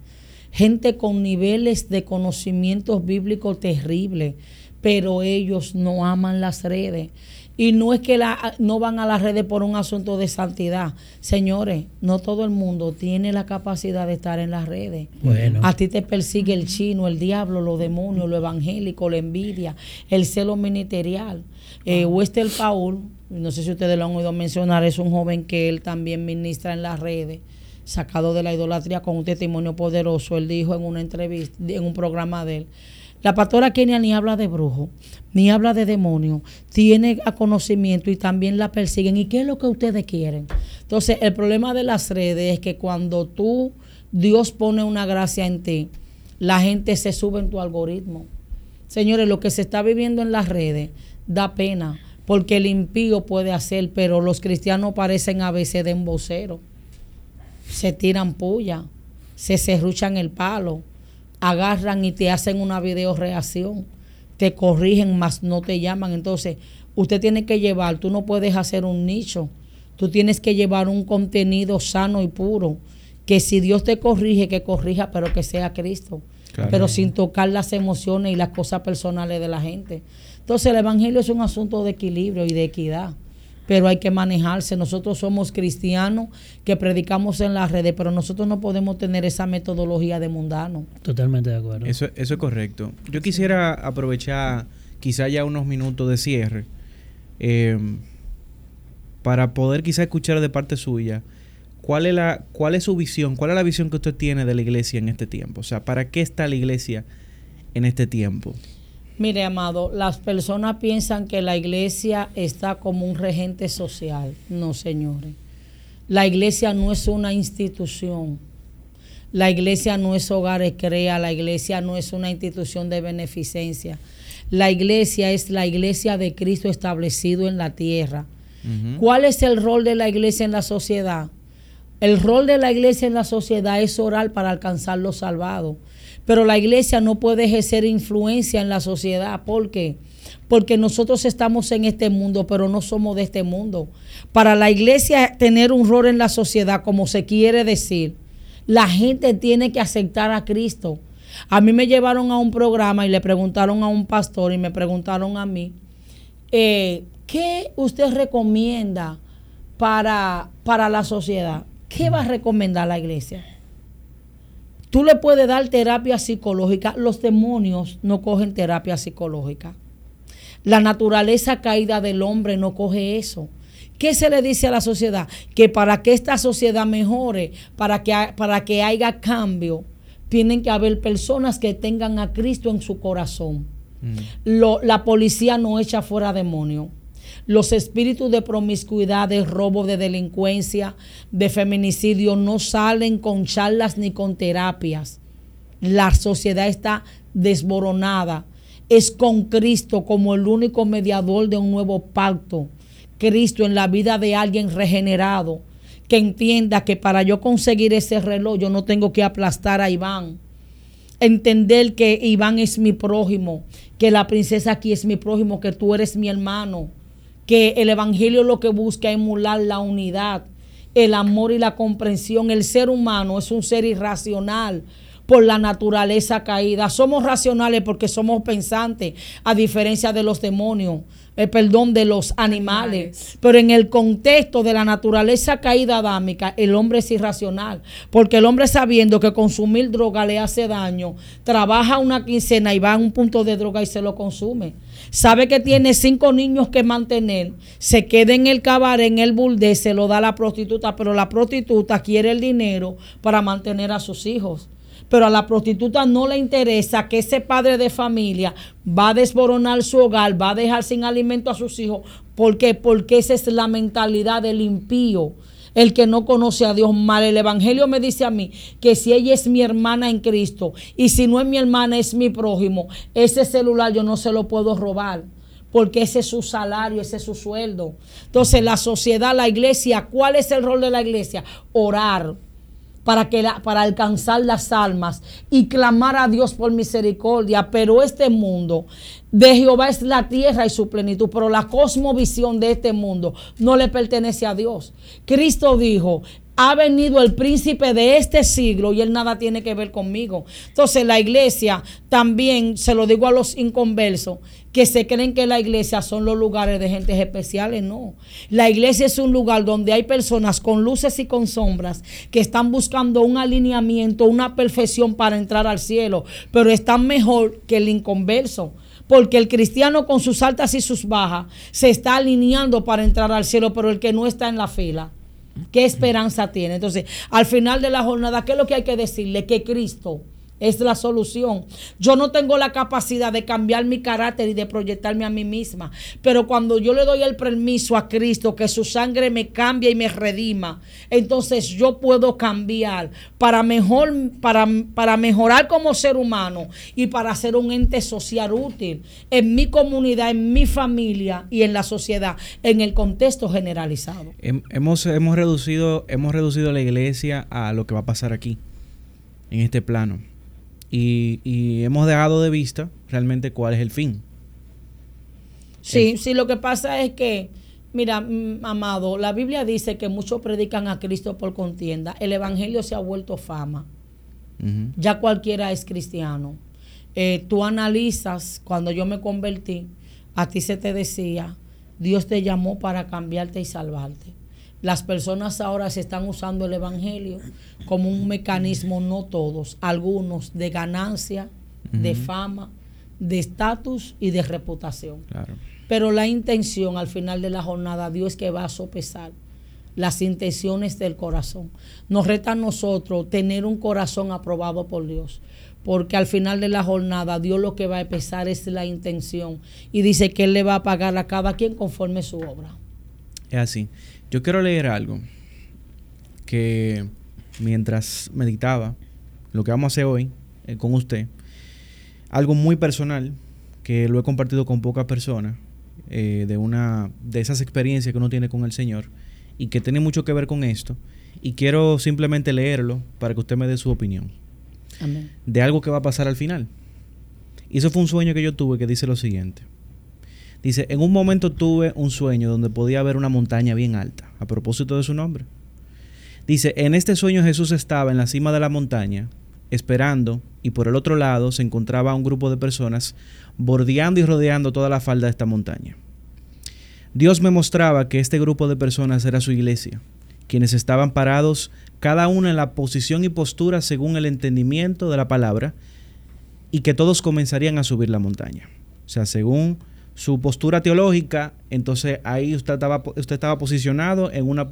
gente con niveles de conocimientos bíblicos terribles, pero ellos no aman las redes. Y no es que la, no van a las redes por un asunto de santidad. Señores, no todo el mundo tiene la capacidad de estar en las redes. Bueno. A ti te persigue el chino, el diablo, los demonios, lo evangélico, la envidia, el celo ministerial. Eh, Wester Paul, no sé si ustedes lo han oído mencionar, es un joven que él también ministra en las redes sacado de la idolatría con un testimonio poderoso. Él dijo en una entrevista, en un programa de él, la pastora Kenia ni habla de brujo, ni habla de demonio, tiene conocimiento y también la persiguen. ¿Y qué es lo que ustedes quieren? Entonces, el problema de las redes es que cuando tú, Dios pone una gracia en ti, la gente se sube en tu algoritmo. Señores, lo que se está viviendo en las redes da pena, porque el impío puede hacer, pero los cristianos parecen a veces de embocero. Se tiran puya, se serruchan el palo agarran y te hacen una video reacción, te corrigen, más no te llaman. Entonces, usted tiene que llevar, tú no puedes hacer un nicho, tú tienes que llevar un contenido sano y puro, que si Dios te corrige, que corrija, pero que sea Cristo, pero sin tocar las emociones y las cosas personales de la gente. Entonces, el Evangelio es un asunto de equilibrio y de equidad pero hay que manejarse. Nosotros somos cristianos que predicamos en las redes, pero nosotros no podemos tener esa metodología de mundano. Totalmente de acuerdo. Eso, eso es correcto. Yo quisiera aprovechar quizá ya unos minutos de cierre eh, para poder quizá escuchar de parte suya. ¿Cuál es, la, ¿Cuál es su visión? ¿Cuál es la visión que usted tiene de la iglesia en este tiempo? O sea, ¿para qué está la iglesia en este tiempo? Mire, amado, las personas piensan que la iglesia está como un regente social. No, señores. La iglesia no es una institución. La iglesia no es hogar crea, la iglesia no es una institución de beneficencia. La iglesia es la iglesia de Cristo establecido en la tierra. ¿Cuál es el rol de la iglesia en la sociedad? El rol de la iglesia en la sociedad es orar para alcanzar los salvados. Pero la iglesia no puede ejercer influencia en la sociedad. ¿Por qué? Porque nosotros estamos en este mundo, pero no somos de este mundo. Para la iglesia tener un rol en la sociedad, como se quiere decir, la gente tiene que aceptar a Cristo. A mí me llevaron a un programa y le preguntaron a un pastor y me preguntaron a mí, eh, ¿qué usted recomienda para, para la sociedad? ¿Qué va a recomendar la iglesia? Tú le puedes dar terapia psicológica. Los demonios no cogen terapia psicológica. La naturaleza caída del hombre no coge eso. ¿Qué se le dice a la sociedad? Que para que esta sociedad mejore, para que, para que haya cambio, tienen que haber personas que tengan a Cristo en su corazón. Mm. la policía no echa fuera demonios los espíritus de promiscuidad, de robo, de delincuencia, de feminicidio no salen con charlas ni con terapias. La sociedad está desboronada. Es con Cristo como el único mediador de un nuevo pacto. Cristo en la vida de alguien regenerado que entienda que para yo conseguir ese reloj yo no tengo que aplastar a Iván. Entender que Iván es mi prójimo, que la princesa aquí es mi prójimo, que tú eres mi hermano que el Evangelio lo que busca es emular la unidad el amor y la comprensión. El ser humano es un ser irracional por la naturaleza caída. Somos racionales porque somos pensantes, a diferencia de los demonios, el perdón de los animales. Pero en el contexto de la naturaleza caída adámica, el hombre es irracional. Porque el hombre sabiendo que consumir droga le hace daño, trabaja una quincena y va a un punto de droga y se lo consume. Sabe que tiene cinco niños que mantener, se queda en el cabaret, en el burdel, se lo da a la prostituta, pero la prostituta quiere el dinero para mantener a sus hijos pero a la prostituta no le interesa que ese padre de familia va a desboronar su hogar, va a dejar sin alimento a sus hijos. ¿Por qué? Porque esa es la mentalidad del impío el que no conoce a Dios mal. El Evangelio me dice a mí que si ella es mi hermana en Cristo y si no es mi hermana es mi prójimo, ese celular yo no se lo puedo robar porque ese es su salario, ese es su sueldo. Entonces la sociedad, la iglesia, ¿cuál es el rol de la iglesia? Orar, para, que para alcanzar las almas y clamar a Dios por misericordia. Pero este mundo de Jehová es la tierra y su plenitud, pero la cosmovisión de este mundo no le pertenece a Dios. Cristo dijo, ha venido el príncipe de este siglo y él nada tiene que ver conmigo. Entonces la iglesia también, se lo digo a los inconversos, que se creen que la iglesia son los lugares de gentes especiales, no. La iglesia es un lugar donde hay personas con luces y con sombras que están buscando un alineamiento, una perfección para entrar al cielo, pero están mejor que el inconverso porque el cristiano con sus altas y sus bajas se está alineando para entrar al cielo, pero el que no está en la fila ¿Qué esperanza tiene? Entonces, al final de la jornada, ¿qué es lo que hay que decirle? Que Cristo es la solución. Yo no tengo la capacidad de cambiar mi carácter y de proyectarme a mí misma. Pero cuando yo le doy el permiso a Cristo que su sangre me cambie y me redima, entonces yo puedo cambiar para, mejor, para, para mejorar como ser humano y para ser un ente social útil en mi comunidad, en mi familia y en la sociedad, en el contexto generalizado. Hemos, hemos, reducido, hemos reducido la iglesia a lo que va a pasar aquí, en este plano y, hemos dejado de vista realmente cuál es el fin. Sí, sí, lo que pasa es que, mira, amado, la Biblia dice que muchos predican a Cristo por contienda. El Evangelio se ha vuelto fama. Ya cualquiera es cristiano. Eh, tú analizas, cuando yo me convertí, a ti se te decía, Dios te llamó para cambiarte y salvarte. Las personas ahora se están usando el Evangelio como un mecanismo, no todos, algunos, de ganancia, de fama, de estatus y de reputación. Pero la intención al final de la jornada, Dios es que va a sopesar las intenciones del corazón. Nos reta a nosotros tener un corazón aprobado por Dios, porque al final de la jornada Dios lo que va a pesar es la intención y dice que Él le va a pagar a cada quien conforme su obra. Es así. Yo quiero leer algo que mientras meditaba lo que vamos a hacer hoy eh, con usted, algo muy personal que lo he compartido con pocas personas, eh, de una de esas experiencias que uno tiene con el Señor y que tiene mucho que ver con esto. Y quiero simplemente leerlo para que usted me dé su opinión. De algo que va a pasar al final. Y eso fue un sueño que yo tuve que dice lo siguiente. Dice, en un momento tuve un sueño donde podía ver una montaña bien alta, a propósito de su nombre. Dice, en este sueño Jesús estaba en la cima de la montaña, esperando, y por el otro lado se encontraba un grupo de personas bordeando y rodeando toda la falda de esta montaña. Dios me mostraba que este grupo de personas era su iglesia, quienes estaban parados cada uno en la posición y postura según el entendimiento de la palabra, y que todos comenzarían a subir la montaña. O sea, según su postura teológica, entonces ahí usted estaba, usted estaba posicionado en una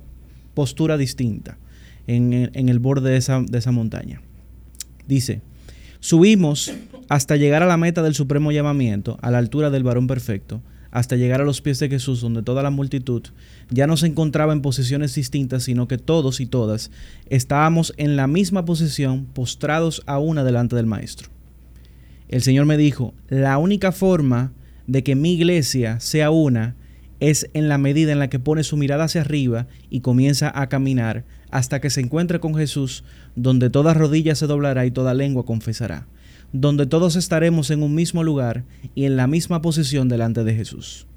postura distinta, en, el borde de esa, de esa montaña. Dice, subimos hasta llegar a la meta del supremo llamamiento, a la altura del varón perfecto, hasta llegar a los pies de Jesús, donde toda la multitud ya no se encontraba en posiciones distintas, sino que todos y todas estábamos en la misma posición, postrados a una delante del Maestro. El Señor me dijo, la única forma de que mi iglesia sea una es en la medida en la que pone su mirada hacia arriba y comienza a caminar hasta que se encuentre con Jesús, donde toda rodilla se doblará y toda lengua confesará, donde todos estaremos en un mismo lugar y en la misma posición delante de Jesús.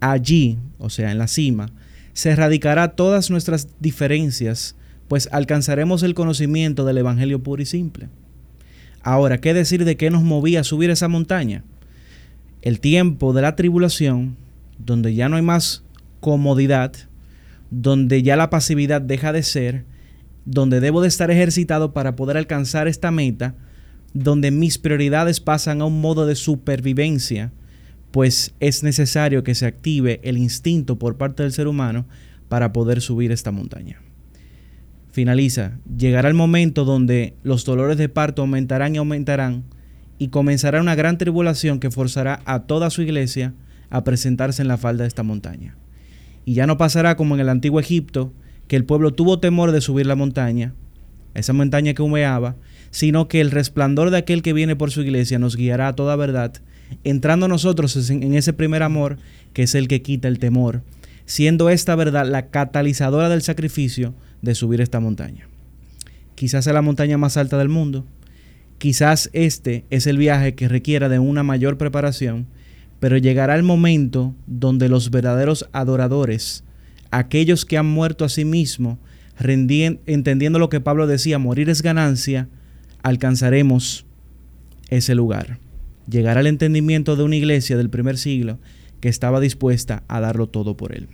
Allí, o sea, en la cima, se erradicará todas nuestras diferencias, pues alcanzaremos el conocimiento del Evangelio puro y simple. Ahora, ¿qué decir de qué nos movía a subir esa montaña? El tiempo de la tribulación, donde ya no hay más comodidad, donde ya la pasividad deja de ser, donde debo de estar ejercitado para poder alcanzar esta meta, donde mis prioridades pasan a un modo de supervivencia, pues es necesario que se active el instinto por parte del ser humano para poder subir esta montaña. Finaliza, llegará el momento donde los dolores de parto aumentarán y aumentarán y comenzará una gran tribulación que forzará a toda su iglesia a presentarse en la falda de esta montaña. Y ya no pasará como en el antiguo Egipto, que el pueblo tuvo temor de subir la montaña, esa montaña que humeaba, sino que el resplandor de aquel que viene por su iglesia nos guiará a toda verdad, entrando nosotros en ese primer amor que es el que quita el temor, siendo esta verdad la catalizadora del sacrificio de subir esta montaña. Quizás sea la montaña más alta del mundo, quizás este es el viaje que requiera de una mayor preparación, pero llegará el momento donde los verdaderos adoradores, aquellos que han muerto a sí mismos, entendiendo lo que Pablo decía, morir es ganancia, alcanzaremos ese lugar. Llegará el entendimiento de una iglesia del primer siglo que estaba dispuesta a darlo todo por él.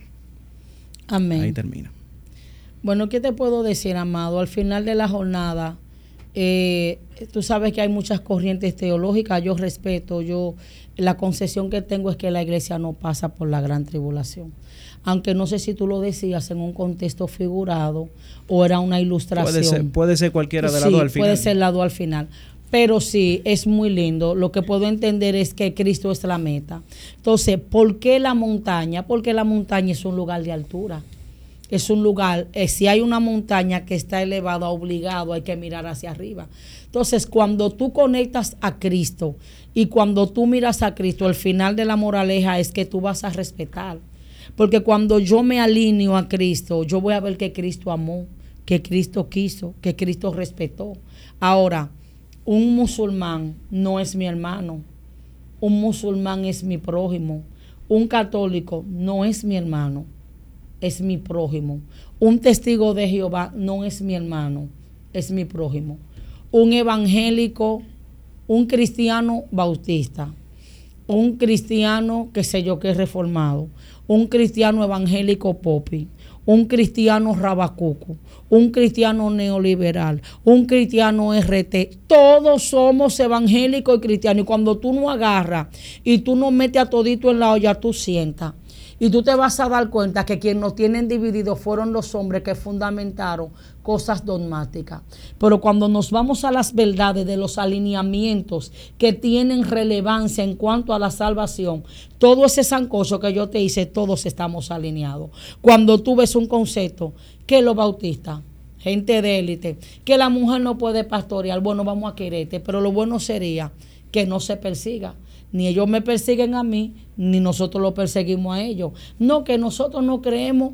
Amén. Ahí termina. Bueno, ¿qué te puedo decir, amado? Al final de la jornada, eh, tú sabes que hay muchas corrientes teológicas, yo respeto, yo la concesión que tengo es que la iglesia no pasa por la gran tribulación. Aunque no sé si tú lo decías en un contexto figurado o era una ilustración. Puede ser, cualquiera de lado al final. Puede ser lado al final. Pero sí, es muy lindo. Lo que puedo entender es que Cristo es la meta. Entonces, ¿por qué la montaña? Porque la montaña es un lugar de altura. Es un lugar, eh, si hay una montaña que está elevada, obligado, hay que mirar hacia arriba. Entonces, cuando tú conectas a Cristo y cuando tú miras a Cristo, el final de la moraleja es que tú vas a respetar. Porque cuando yo me alineo a Cristo, yo voy a ver que Cristo amó, que Cristo quiso, que Cristo respetó. Ahora, un musulmán no es mi hermano. Un musulmán es mi prójimo. Un católico no es mi hermano, es mi prójimo. Un testigo de Jehová no es mi hermano, es mi prójimo. Un evangélico un cristiano bautista, un cristiano que sé yo que es reformado, un cristiano evangélico popi, un cristiano rabacuco, un cristiano neoliberal, un cristiano RT. Todos somos evangélicos y cristianos. Y cuando tú no agarras y tú no metes a todito en la olla, tú sientas. Y tú te vas a dar cuenta que quienes nos tienen divididos fueron los hombres que fundamentaron cosas dogmáticas. Pero cuando nos vamos a las verdades de los alineamientos que tienen relevancia en cuanto a la salvación, todo ese sancocho que yo te hice, todos estamos alineados. Cuando tú ves un concepto que los bautistas, gente de élite, que la mujer no puede pastorear, bueno, vamos a quererte, pero lo bueno sería que no se persiga ni ellos me persiguen a mí, ni nosotros lo perseguimos a ellos. No, que nosotros no creemos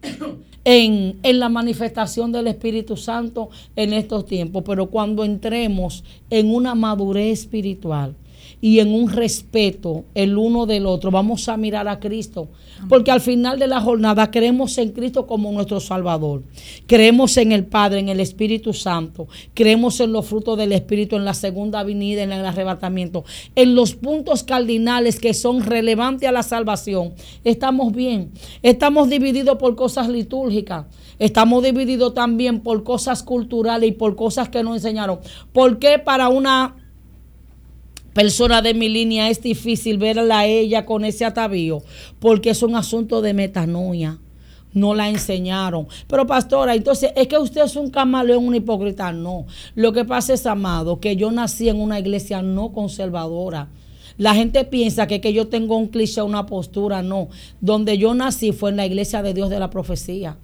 en, en, la manifestación del Espíritu Santo en estos tiempos, pero cuando entremos en una madurez espiritual, y en un respeto el uno del otro. Vamos a mirar a Cristo, porque al final de la jornada creemos en Cristo como nuestro Salvador. Creemos en el Padre, en el Espíritu Santo. Creemos en los frutos del Espíritu, en la segunda venida, en el arrebatamiento. En los puntos cardinales que son relevantes a la salvación. Estamos bien. Estamos divididos por cosas litúrgicas. Estamos divididos también por cosas culturales y por cosas que nos enseñaron. ¿Por qué para una persona de mi línea es difícil verla a ella con ese atavío porque es un asunto de metanoia. No la enseñaron. Pero pastora, entonces es que usted es un camaleón, un hipócrita. No. Lo que pasa es, amado, que yo nací en una iglesia no conservadora. La gente piensa que, que yo tengo un cliché, una postura. No. Donde yo nací fue en la iglesia de Dios de la profecía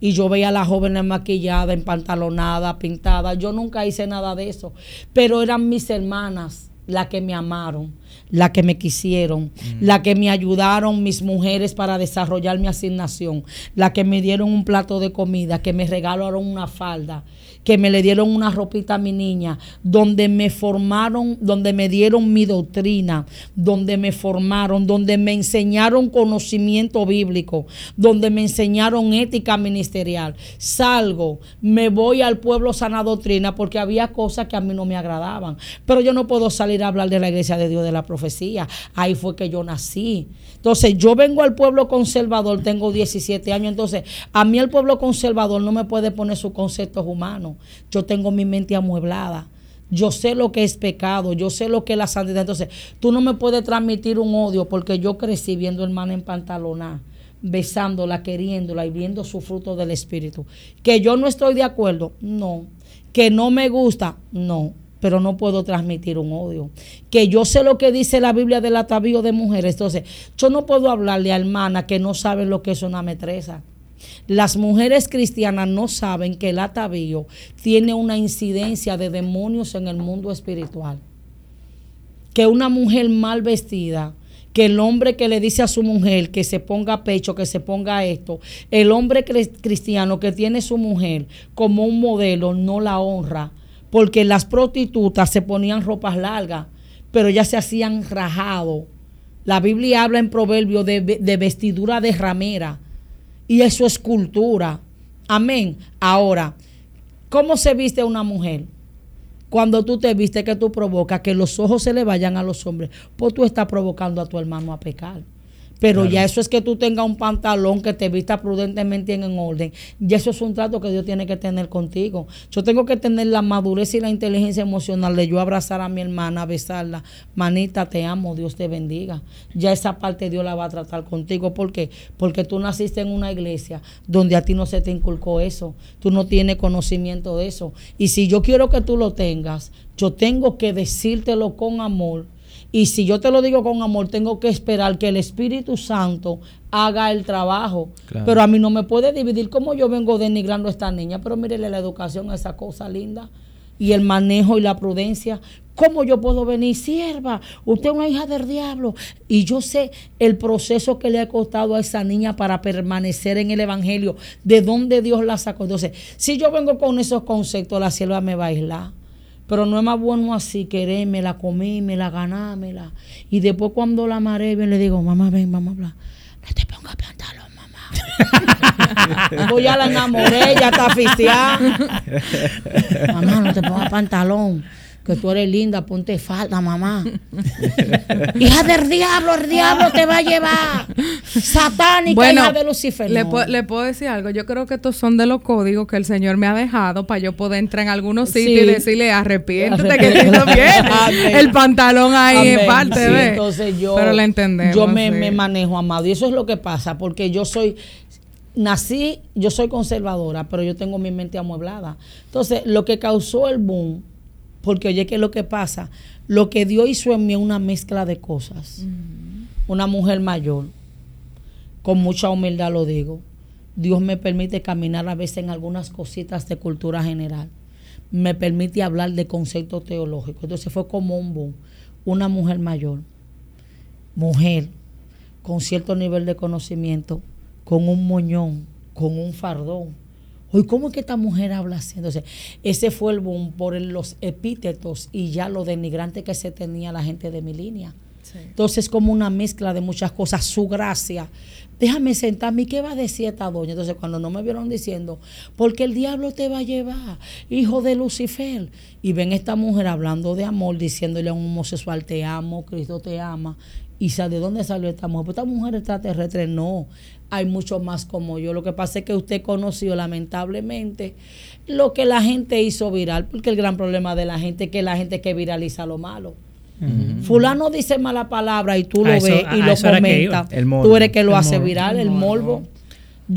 y yo veía a las jóvenes maquilladas, empantalonadas, pintadas. Yo nunca hice nada de eso, pero eran mis hermanas las que me amaron. la que me quisieron, mm. la que me ayudaron mis mujeres para desarrollar mi asignación, la que me dieron un plato de comida, que me regalaron una falda, que me le dieron una ropita a mi niña, donde me formaron, donde me dieron mi doctrina, donde me formaron, donde me enseñaron conocimiento bíblico, donde me enseñaron ética ministerial. Salgo, me voy al pueblo sana doctrina porque había cosas que a mí no me agradaban, pero yo no puedo salir a hablar de la iglesia de Dios de la profecía. Ahí fue que yo nací. Entonces, yo vengo al pueblo conservador, tengo 17 años, entonces a mí el pueblo conservador no me puede poner sus conceptos humanos. Yo tengo mi mente amueblada. Yo sé lo que es pecado, yo sé lo que es la santidad. Entonces, tú no me puedes transmitir un odio porque yo crecí viendo hermana en pantalona, besándola, queriéndola y viendo su fruto del Espíritu. Que yo no estoy de acuerdo, no. Que no me gusta, no. Pero no puedo transmitir un odio. Que yo sé lo que dice la Biblia del atavío de mujeres. Entonces, yo no puedo hablarle a hermana que no sabe lo que es una metresa. Las mujeres cristianas no saben que el atavío tiene una incidencia de demonios en el mundo espiritual. Que una mujer mal vestida, que el hombre que le dice a su mujer que se ponga pecho, que se ponga esto, el hombre cristiano que tiene su mujer como un modelo no la honra, porque las prostitutas se ponían ropas largas, pero ya se hacían rajado. La Biblia habla en proverbio de, de vestidura de ramera y eso es cultura. Amén. Ahora, ¿cómo se viste una mujer? Cuando tú te viste que tú provocas que los ojos se le vayan a los hombres, pues tú estás provocando a tu hermano a pecar. Pero ya eso es que tú tengas un pantalón que te vista prudentemente en, en orden. Y eso es un trato que Dios tiene que tener contigo. Yo tengo que tener la madurez y la inteligencia emocional de yo abrazar a mi hermana, besarla. Manita, te amo, Dios te bendiga. Ya esa parte Dios la va a tratar contigo. ¿Por qué? Porque tú naciste en una iglesia donde a ti no se te inculcó eso. Tú no tienes conocimiento de eso. Y si yo quiero que tú lo tengas, yo tengo que decírtelo con amor y si yo te lo digo con amor, tengo que esperar que el Espíritu Santo haga el trabajo. Pero a mí no me puede dividir como yo vengo denigrando a esta niña. Pero mírele la educación a esa cosa linda. Y el manejo y la prudencia. ¿Cómo yo puedo venir, sierva? Usted es una hija del diablo. Y yo sé el proceso que le ha costado a esa niña para permanecer en el Evangelio, de dónde Dios la sacó. Entonces, si yo vengo con esos conceptos, la sierva me va a aislar. Pero no es más bueno así querérmela, comérmela, ganármela. Y después cuando la maré, le digo, mamá, ven, vamos a hablar. No te pongas pantalón, mamá. Voy a la enamoré, ya está oficial. mamá, no te pongas pantalón que tú eres linda, ponte falta, mamá. hija del diablo, el diablo te va a llevar. Satánica, hija de Lucifer. Le, puedo decir algo. Yo creo que estos son de los códigos que el Señor me ha dejado para yo poder entrar en algunos sitios y decirle, arrepiéntete que te bien. El pantalón ahí en parte de. Entonces yo, Pero la entendemos. Yo me, me manejo, amado. Y eso es lo que pasa, porque yo soy nací, yo soy conservadora, pero yo tengo mi mente amueblada. Entonces, lo que causó el boom porque oye, ¿qué es lo que pasa? Lo que Dios hizo en mí es una mezcla de cosas. Una mujer mayor, con mucha humildad lo digo. Dios me permite caminar a veces en algunas cositas de cultura general. Me permite hablar de conceptos teológicos. Entonces fue como un boom. Una mujer mayor, mujer, con cierto nivel de conocimiento, con un moñón, con un fardón Hoy, ¿cómo es que esta mujer habla así? Entonces, ese fue el boom por los epítetos y ya lo denigrante que se tenía la gente de mi línea. Entonces, como una mezcla de muchas cosas, su gracia. Déjame sentarme, ¿qué va a decir esta doña? Entonces, cuando no me vieron diciendo, porque el diablo te va a llevar, hijo de Lucifer. Y ven esta mujer hablando de amor, diciéndole a un homosexual, te amo, Cristo te ama. ¿Y sabe de dónde salió esta mujer? Pues esta mujer extraterrestre no hay mucho más como yo. Lo que pasa es que usted conoció lamentablemente lo que la gente hizo viral, porque el gran problema de la gente es que la gente que viraliza lo malo. Fulano dice mala palabra y tú lo ves y lo comentas. Tú eres que lo hace viral, el morbo.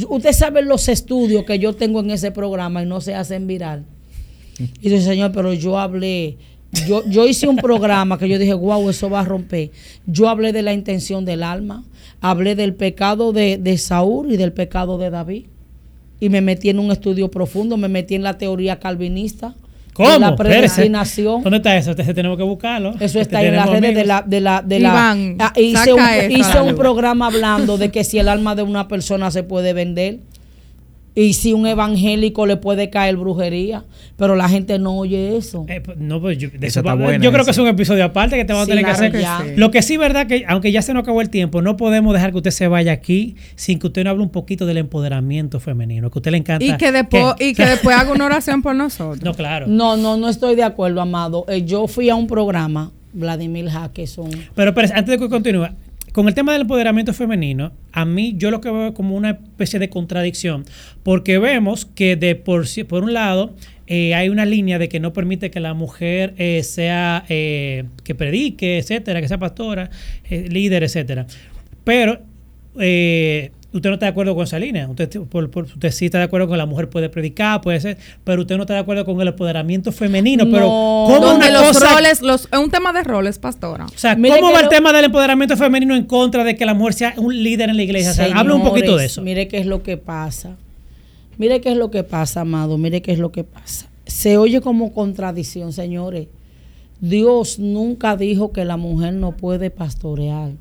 Usted sabe los estudios que yo tengo en ese programa y no se hacen viral. Y dice, señor, pero yo hablé, yo, yo hice un programa que yo dije, wow, eso va a romper. Yo hablé de la intención del alma hablé del pecado de, de Saúl y del pecado de David. Y me metí en un estudio profundo, me metí en la teoría calvinista ¿Cómo? la predestinación. ¿Dónde está eso? Entonces tenemos que buscarlo. Eso está en las redes de la... De la, de la ah, hice un, hice un programa hablando de que si el alma de una persona se puede vender. Y si un evangélico le puede caer brujería, pero la gente no oye eso. Eh, pues, no, pues yo, yo creo que es un episodio aparte que te vamos a tener que hacer. Lo que sí, verdad, que aunque ya se nos acabó el tiempo, no podemos dejar que usted se vaya aquí sin que usted no hable un poquito del empoderamiento femenino, que a usted le encanta. Y que después, y que después haga una oración por nosotros. No, claro. No, no, no estoy de acuerdo, amado. Eh, yo fui a un programa, Vladimir Jaqueson. Pero, pero antes de que continúe, con el tema del empoderamiento femenino, a mí yo lo que veo como una especie de contradicción, porque vemos que de por, por un lado eh, hay una línea de que no permite que la mujer eh, sea, eh, que predique, etcétera, que sea pastora, líder, etcétera. Pero usted no está de acuerdo con esa línea. Usted, sí está de acuerdo con que la mujer puede predicar, puede ser, pero usted no está de acuerdo con el empoderamiento femenino. pero ¿cómo una los roles, los, es un tema de roles, pastora. O sea, ¿cómo va el tema del empoderamiento femenino en contra de que la mujer sea un líder en la iglesia? habla un poquito de eso. Mire qué es lo que pasa. Mire qué es lo que pasa, amado. Mire qué es lo que pasa. Se oye como contradicción, señores. Dios nunca dijo que la mujer no puede pastorear.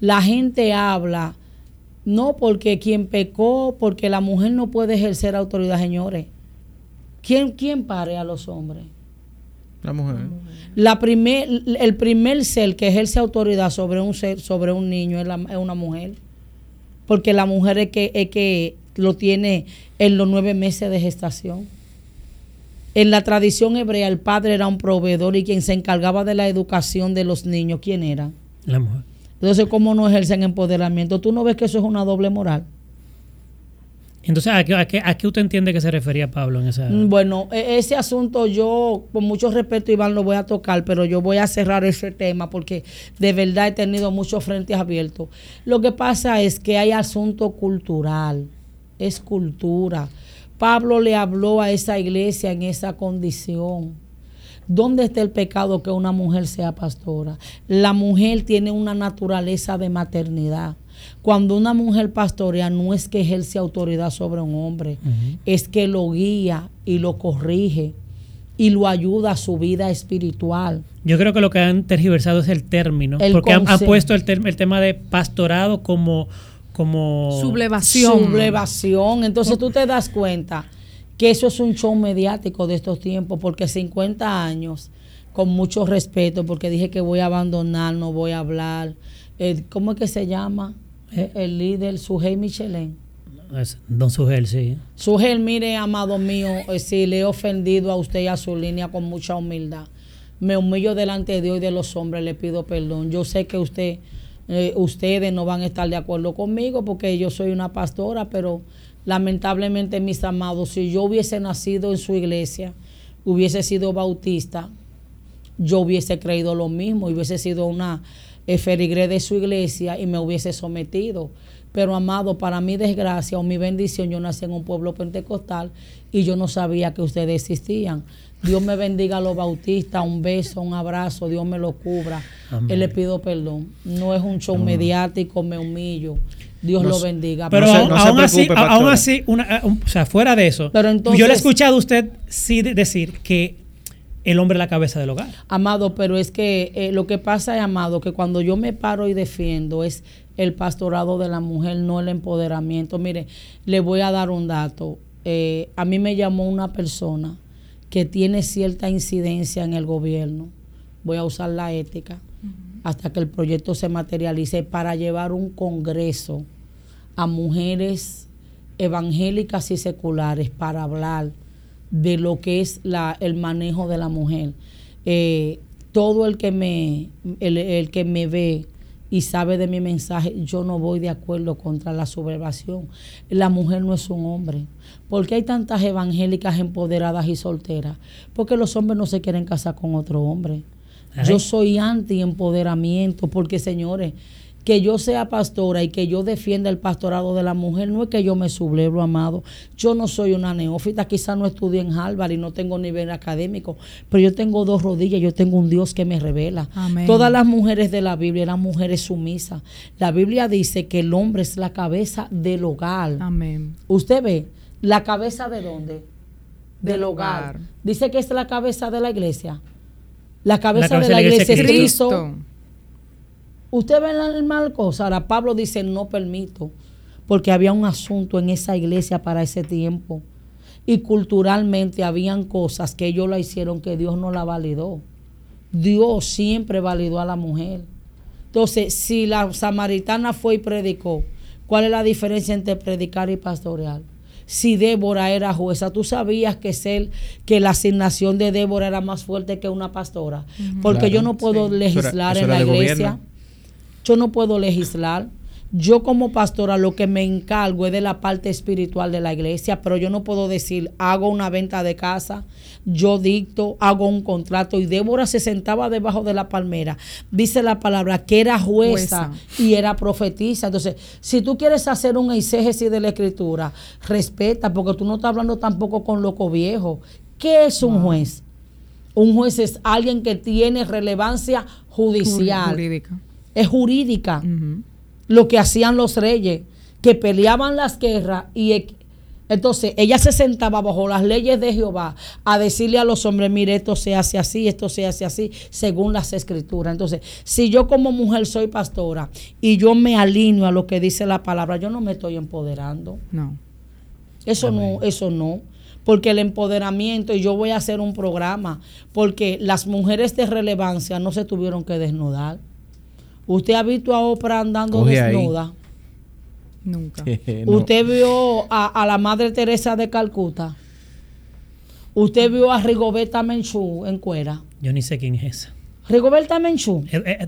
La gente habla no, porque quien pecó, porque la mujer no puede ejercer autoridad, señores. ¿Quién, quién pare a los hombres? La mujer. La primer, el primer ser que ejerce autoridad sobre un ser, sobre un niño es, una mujer. Porque la mujer es que, es que lo tiene en los nueve meses de gestación. En la tradición hebrea, el padre era un proveedor y quien se encargaba de la educación de los niños, ¿quién era? La mujer. Entonces, ¿cómo no ejercen empoderamiento? ¿Tú no ves que eso es una doble moral? Entonces, ¿a qué, a, qué, usted entiende que se refería Pablo en esa? Mm, bueno, e, ese asunto yo, con mucho respeto, Iván, lo voy a tocar, pero yo voy a cerrar ese tema porque de verdad he tenido muchos frentes abiertos. Lo que pasa es que hay asunto cultural, es cultura. Pablo le habló a esa iglesia en esa condición. ¿Dónde está el pecado que una mujer sea pastora? La mujer tiene una naturaleza de maternidad. Cuando una mujer pastorea no es que ejerce autoridad sobre un hombre, es que lo guía y lo corrige y lo ayuda a su vida espiritual. Yo creo que lo que han tergiversado es el término, porque han, puesto el, el, tema de pastorado como como sublevación. Sublevación. Entonces tú te das cuenta que eso es un show mediático de estos tiempos, porque 50 años, con mucho respeto, porque dije que voy a abandonar, no voy a hablar. Eh, ¿Cómo es que se llama? Eh, el líder, Sujei Michelin. don Sujel, sí. Sujel, mire, amado mío, eh, si le he ofendido a usted y a su línea con mucha humildad, me humillo delante de Dios y de los hombres, le pido perdón. Yo sé que usted, ustedes no van a estar de acuerdo conmigo porque yo soy una pastora, pero lamentablemente, mis amados, si yo hubiese nacido en su iglesia, hubiese sido bautista, yo hubiese creído lo mismo, hubiese sido una ferigre de su iglesia y me hubiese sometido. Pero amado, para mi desgracia o mi bendición, yo nací en un pueblo pentecostal y yo no sabía que ustedes existían. Dios me bendiga a los bautistas, un beso, un abrazo, Dios me lo cubra. Él le pido perdón. No es un show mediático, me humillo. Dios lo bendiga. Pero aún, así, aún así una, o sea, fuera de eso, yo le he escuchado a usted sí decir que el hombre es la cabeza del hogar. Amado, pero es que eh, lo que pasa es, amado, que cuando yo me paro y defiendo es el pastorado de la mujer, no el empoderamiento. Mire, le voy a dar un dato. Eh, a mí me llamó una persona que tiene cierta incidencia en el gobierno. Voy a usar la ética hasta que el proyecto se materialice para llevar un congreso a mujeres evangélicas y seculares para hablar de lo que es la, el manejo de la mujer. Eh, todo el que me el, que me ve y sabe de mi mensaje, yo no voy de acuerdo contra la sublevación. La mujer no es un hombre. ¿Por qué hay tantas evangélicas empoderadas y solteras? Porque los hombres no se quieren casar con otro hombre. Yo soy anti empoderamiento porque, señores, que yo sea pastora y que yo defienda el pastorado de la mujer, no es que yo me sublevo, amado. Yo no soy una neófita, quizás no estudié en Harvard y no tengo nivel académico, pero yo tengo dos rodillas, yo tengo un Dios que me revela. Todas las mujeres de la Biblia eran mujeres sumisas. La Biblia dice que el hombre es la cabeza del hogar. Amén. Usted ve, la cabeza de dónde? del hogar. Dice que es la cabeza de la iglesia. La cabeza, de la iglesia, es Cristo. Usted ve la mal cosa. Ahora Pablo dice, no permito, porque había un asunto en esa iglesia para ese tiempo. Y culturalmente habían cosas que ellos la hicieron que Dios no la validó. Dios siempre validó a la mujer. Entonces, si la samaritana fue y predicó, ¿cuál es la diferencia entre predicar y pastorear? Si Débora era jueza, tú sabías que ser, que la asignación de Débora era más fuerte que una pastora, porque yo no puedo legislar en la iglesia. Yo no puedo legislar. Yo como pastora lo que me encargo es de la parte espiritual de la iglesia, pero yo no puedo decir, hago una venta de casa, yo dicto, hago un contrato. Y Débora se sentaba debajo de la palmera. Dice la palabra que era jueza, y era profetisa. Entonces, si tú quieres hacer un exégesis de la escritura, respeta, porque tú no estás hablando tampoco con loco viejo. ¿Qué es un juez? Un juez es alguien que tiene relevancia judicial. Jurídica. Es jurídica lo que hacían los reyes, que peleaban las guerras y entonces ella se sentaba bajo las leyes de Jehová a decirle a los hombres, mire, esto se hace así, esto se hace así, según las escrituras. Entonces, si yo como mujer soy pastora y yo me alineo a lo que dice la palabra, yo no me estoy empoderando. No. Eso no, eso no porque el empoderamiento, y yo voy a hacer un programa, porque las mujeres de relevancia no se tuvieron que desnudar. ¿Usted ha visto a Oprah andando desnuda? Nunca. ¿Usted vio a, la Madre Teresa de Calcuta? ¿Usted vio a Rigoberta Menchú en cuera? Yo ni sé quién es esa. Rigoberta Menchú. Eh, eh,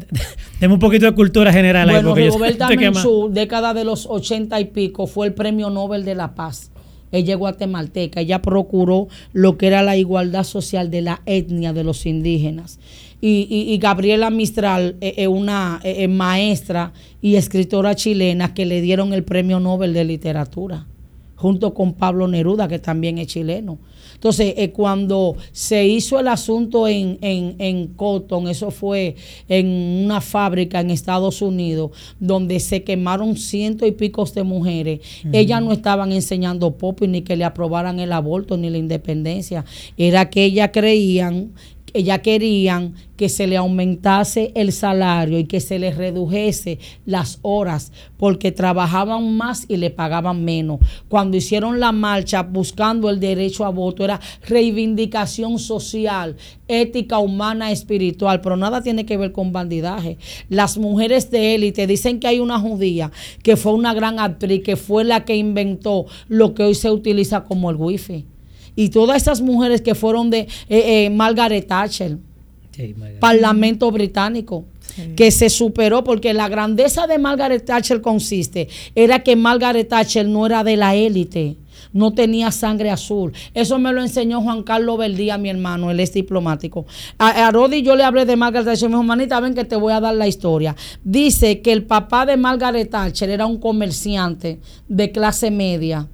eh un poquito de cultura general. Bueno, Rigoberta Menchú, década de los ochenta y pico, fue el premio Nobel de la Paz. Ella es guatemalteca, ella procuró lo que era la igualdad social de la etnia de los indígenas y, Gabriela Mistral es eh, eh, una eh, maestra y escritora chilena que le dieron el premio Nobel de Literatura, junto con Pablo Neruda, que también es chileno. Entonces, cuando se hizo el asunto en, en, Cotton, eso fue en una fábrica en Estados Unidos, donde se quemaron ciento y picos de mujeres, ellas no estaban enseñando pop ni que le aprobaran el aborto ni la independencia, era que ellas creían ellas querían que se le aumentase el salario y que se les redujese las horas porque trabajaban más y le pagaban menos. Cuando hicieron la marcha buscando el derecho a voto era reivindicación social, ética humana, espiritual, pero nada tiene que ver con bandidaje. Las mujeres de élite dicen que hay una judía que fue una gran actriz, que fue la que inventó lo que hoy se utiliza como el wifi y todas esas mujeres que fueron de eh, eh, Margaret Thatcher, Parlamento británico, que se superó porque la grandeza de Margaret Thatcher consiste, era que Margaret Thatcher no era de la élite no tenía sangre azul. Eso me lo enseñó Juan Carlos Verdía, mi hermano, él es diplomático. A, a Rodi yo le hablé de Margaret Thatcher, me dijo, manita, ven que te voy a dar la historia. Dice que el papá de Margaret Thatcher era un comerciante de clase media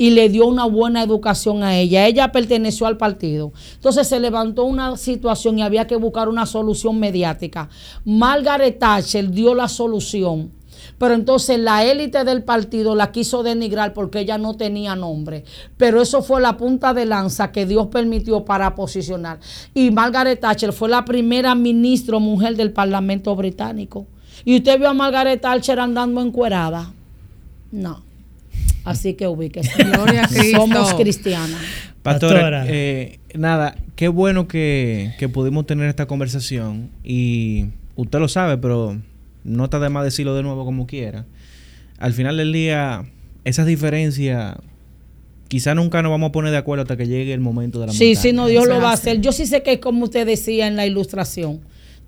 y le dio una buena educación a ella. Ella perteneció al partido. Entonces se levantó una situación y había que buscar una solución mediática. Margaret Thatcher dio la solución. Pero entonces la élite del partido la quiso denigrar porque ella no tenía nombre. Pero eso fue la punta de lanza que Dios permitió para posicionar. Y Margaret Thatcher fue la primera ministra mujer del Parlamento británico. ¿Y usted vio a Margaret Thatcher andando encuerada? No. Así que ubíquese. Somos cristianas. Pastora, eh, nada, qué bueno que, pudimos tener esta conversación y usted lo sabe, pero no está de más decirlo de nuevo como quiera. Al final del día, esas diferencias quizá nunca nos vamos a poner de acuerdo hasta que llegue el momento de la Sí, sí, no, Dios lo va a hacer. Yo sí sé que es como usted decía en la ilustración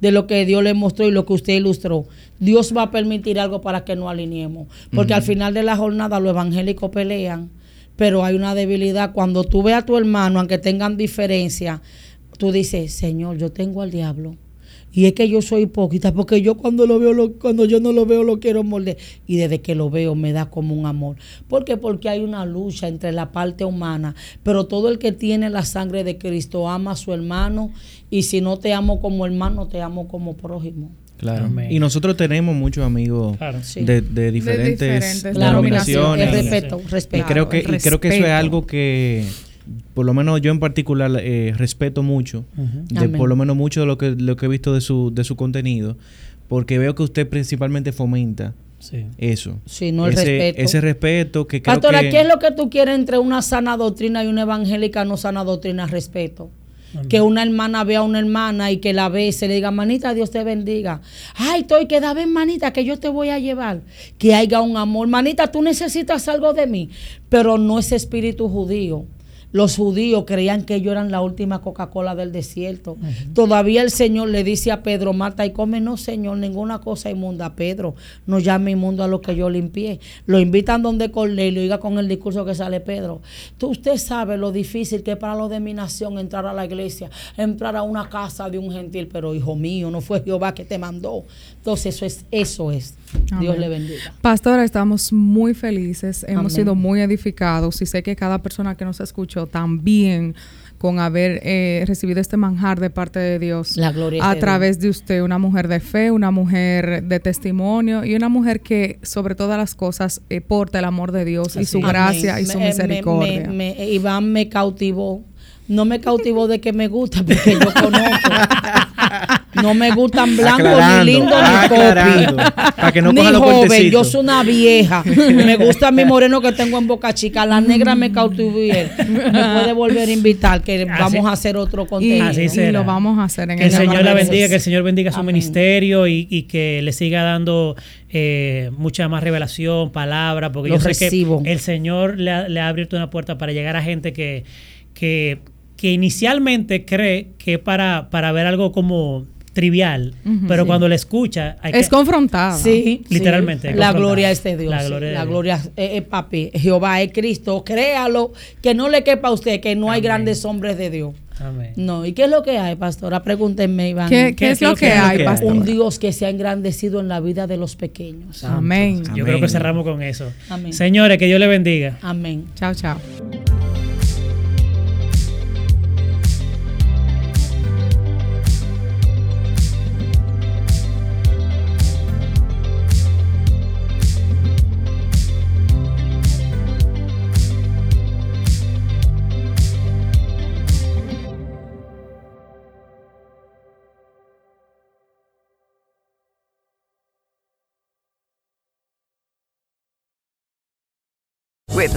de lo que Dios le mostró y lo que usted ilustró. Dios va a permitir algo para que nos alineemos. Porque al final de la jornada los evangélicos pelean, pero hay una debilidad. Cuando tú ves a tu hermano, aunque tengan diferencia, tú dices, Señor, yo tengo al diablo y es que yo soy hipócrita, porque yo cuando lo veo, lo, cuando yo no lo veo, lo quiero morder. Y desde que lo veo me da como un amor. ¿Por qué? Porque hay una lucha entre la parte humana. Pero todo el que tiene la sangre de Cristo ama a su hermano. Y si no te amo como hermano, te amo como prójimo. Claro. Y nosotros tenemos muchos amigos de, diferentes, denominaciones. respeto, respeto. Y creo que, y creo que eso es algo que por lo menos yo en particular eh, respeto mucho, de, por lo menos mucho de lo que, lo que he visto de su, de su contenido, porque veo que usted principalmente fomenta eso. Sí, no el respeto. Ese respeto que creo Pastora, ¿qué es lo que tú quieres entre una sana doctrina y una evangélica no sana doctrina? Respeto. Que una hermana vea a una hermana y que la ve se le diga, manita, Dios te bendiga. Ay, estoy que da manita, que yo te voy a llevar. Que haya un amor. Manita, tú necesitas algo de mí. Pero no es espíritu judío. Los judíos creían que ellos eran la última Coca-Cola del desierto. Todavía el Señor le dice a Pedro, mata y come, no Señor, ninguna cosa inmunda. Pedro, no llame inmundo a lo que yo limpié. Lo invitan donde Cornelio, diga con el discurso que sale Pedro. Tú, usted sabe lo difícil que es para los de mi nación entrar a la iglesia, entrar a una casa de un gentil, pero hijo mío, no fue Jehová que te mandó. Entonces eso es, eso es. Dios le bendiga. Pastora, estamos muy felices, hemos sido muy edificados y sé que cada persona que nos escuchó también con haber eh, recibido este manjar de parte de Dios La gloria a través de usted, una mujer de fe, una mujer de testimonio y una mujer que sobre todas las cosas eh, porta el amor de Dios y su gracia y su misericordia. Iván me cautivó no me cautivó de que me gusta, porque yo conozco. No me gustan blancos, ni lindos, ni copi. que no ni joven, yo soy una vieja. Me gusta mi moreno que tengo en Boca Chica. La negra me cautivó y él. Me puede volver a invitar, que vamos a hacer otro contenido. Así y lo vamos a hacer en Que el, Señor la bendiga, que el Señor bendiga su ministerio y, que le siga dando eh, mucha más revelación, palabra, porque yo sé que el Señor le ha, le ha abierto una puerta para llegar a gente que, que que inicialmente cree que es para, para ver algo como trivial, pero cuando le escucha... es confrontado. Sí, literalmente. La gloria es de Dios. La gloria, es papi. Jehová es Cristo. Créalo, que no le quepa a usted, que no hay grandes hombres de Dios. Amén. No, ¿y qué es lo que hay, pastora? Pregúntenme, Iván. ¿Qué, es, lo que, hay, pastora? Un Dios que se ha engrandecido en la vida de los pequeños. Amén. Yo creo que cerramos con eso. Amén. Señores, que Dios le bendiga. Amén. Chao, chao.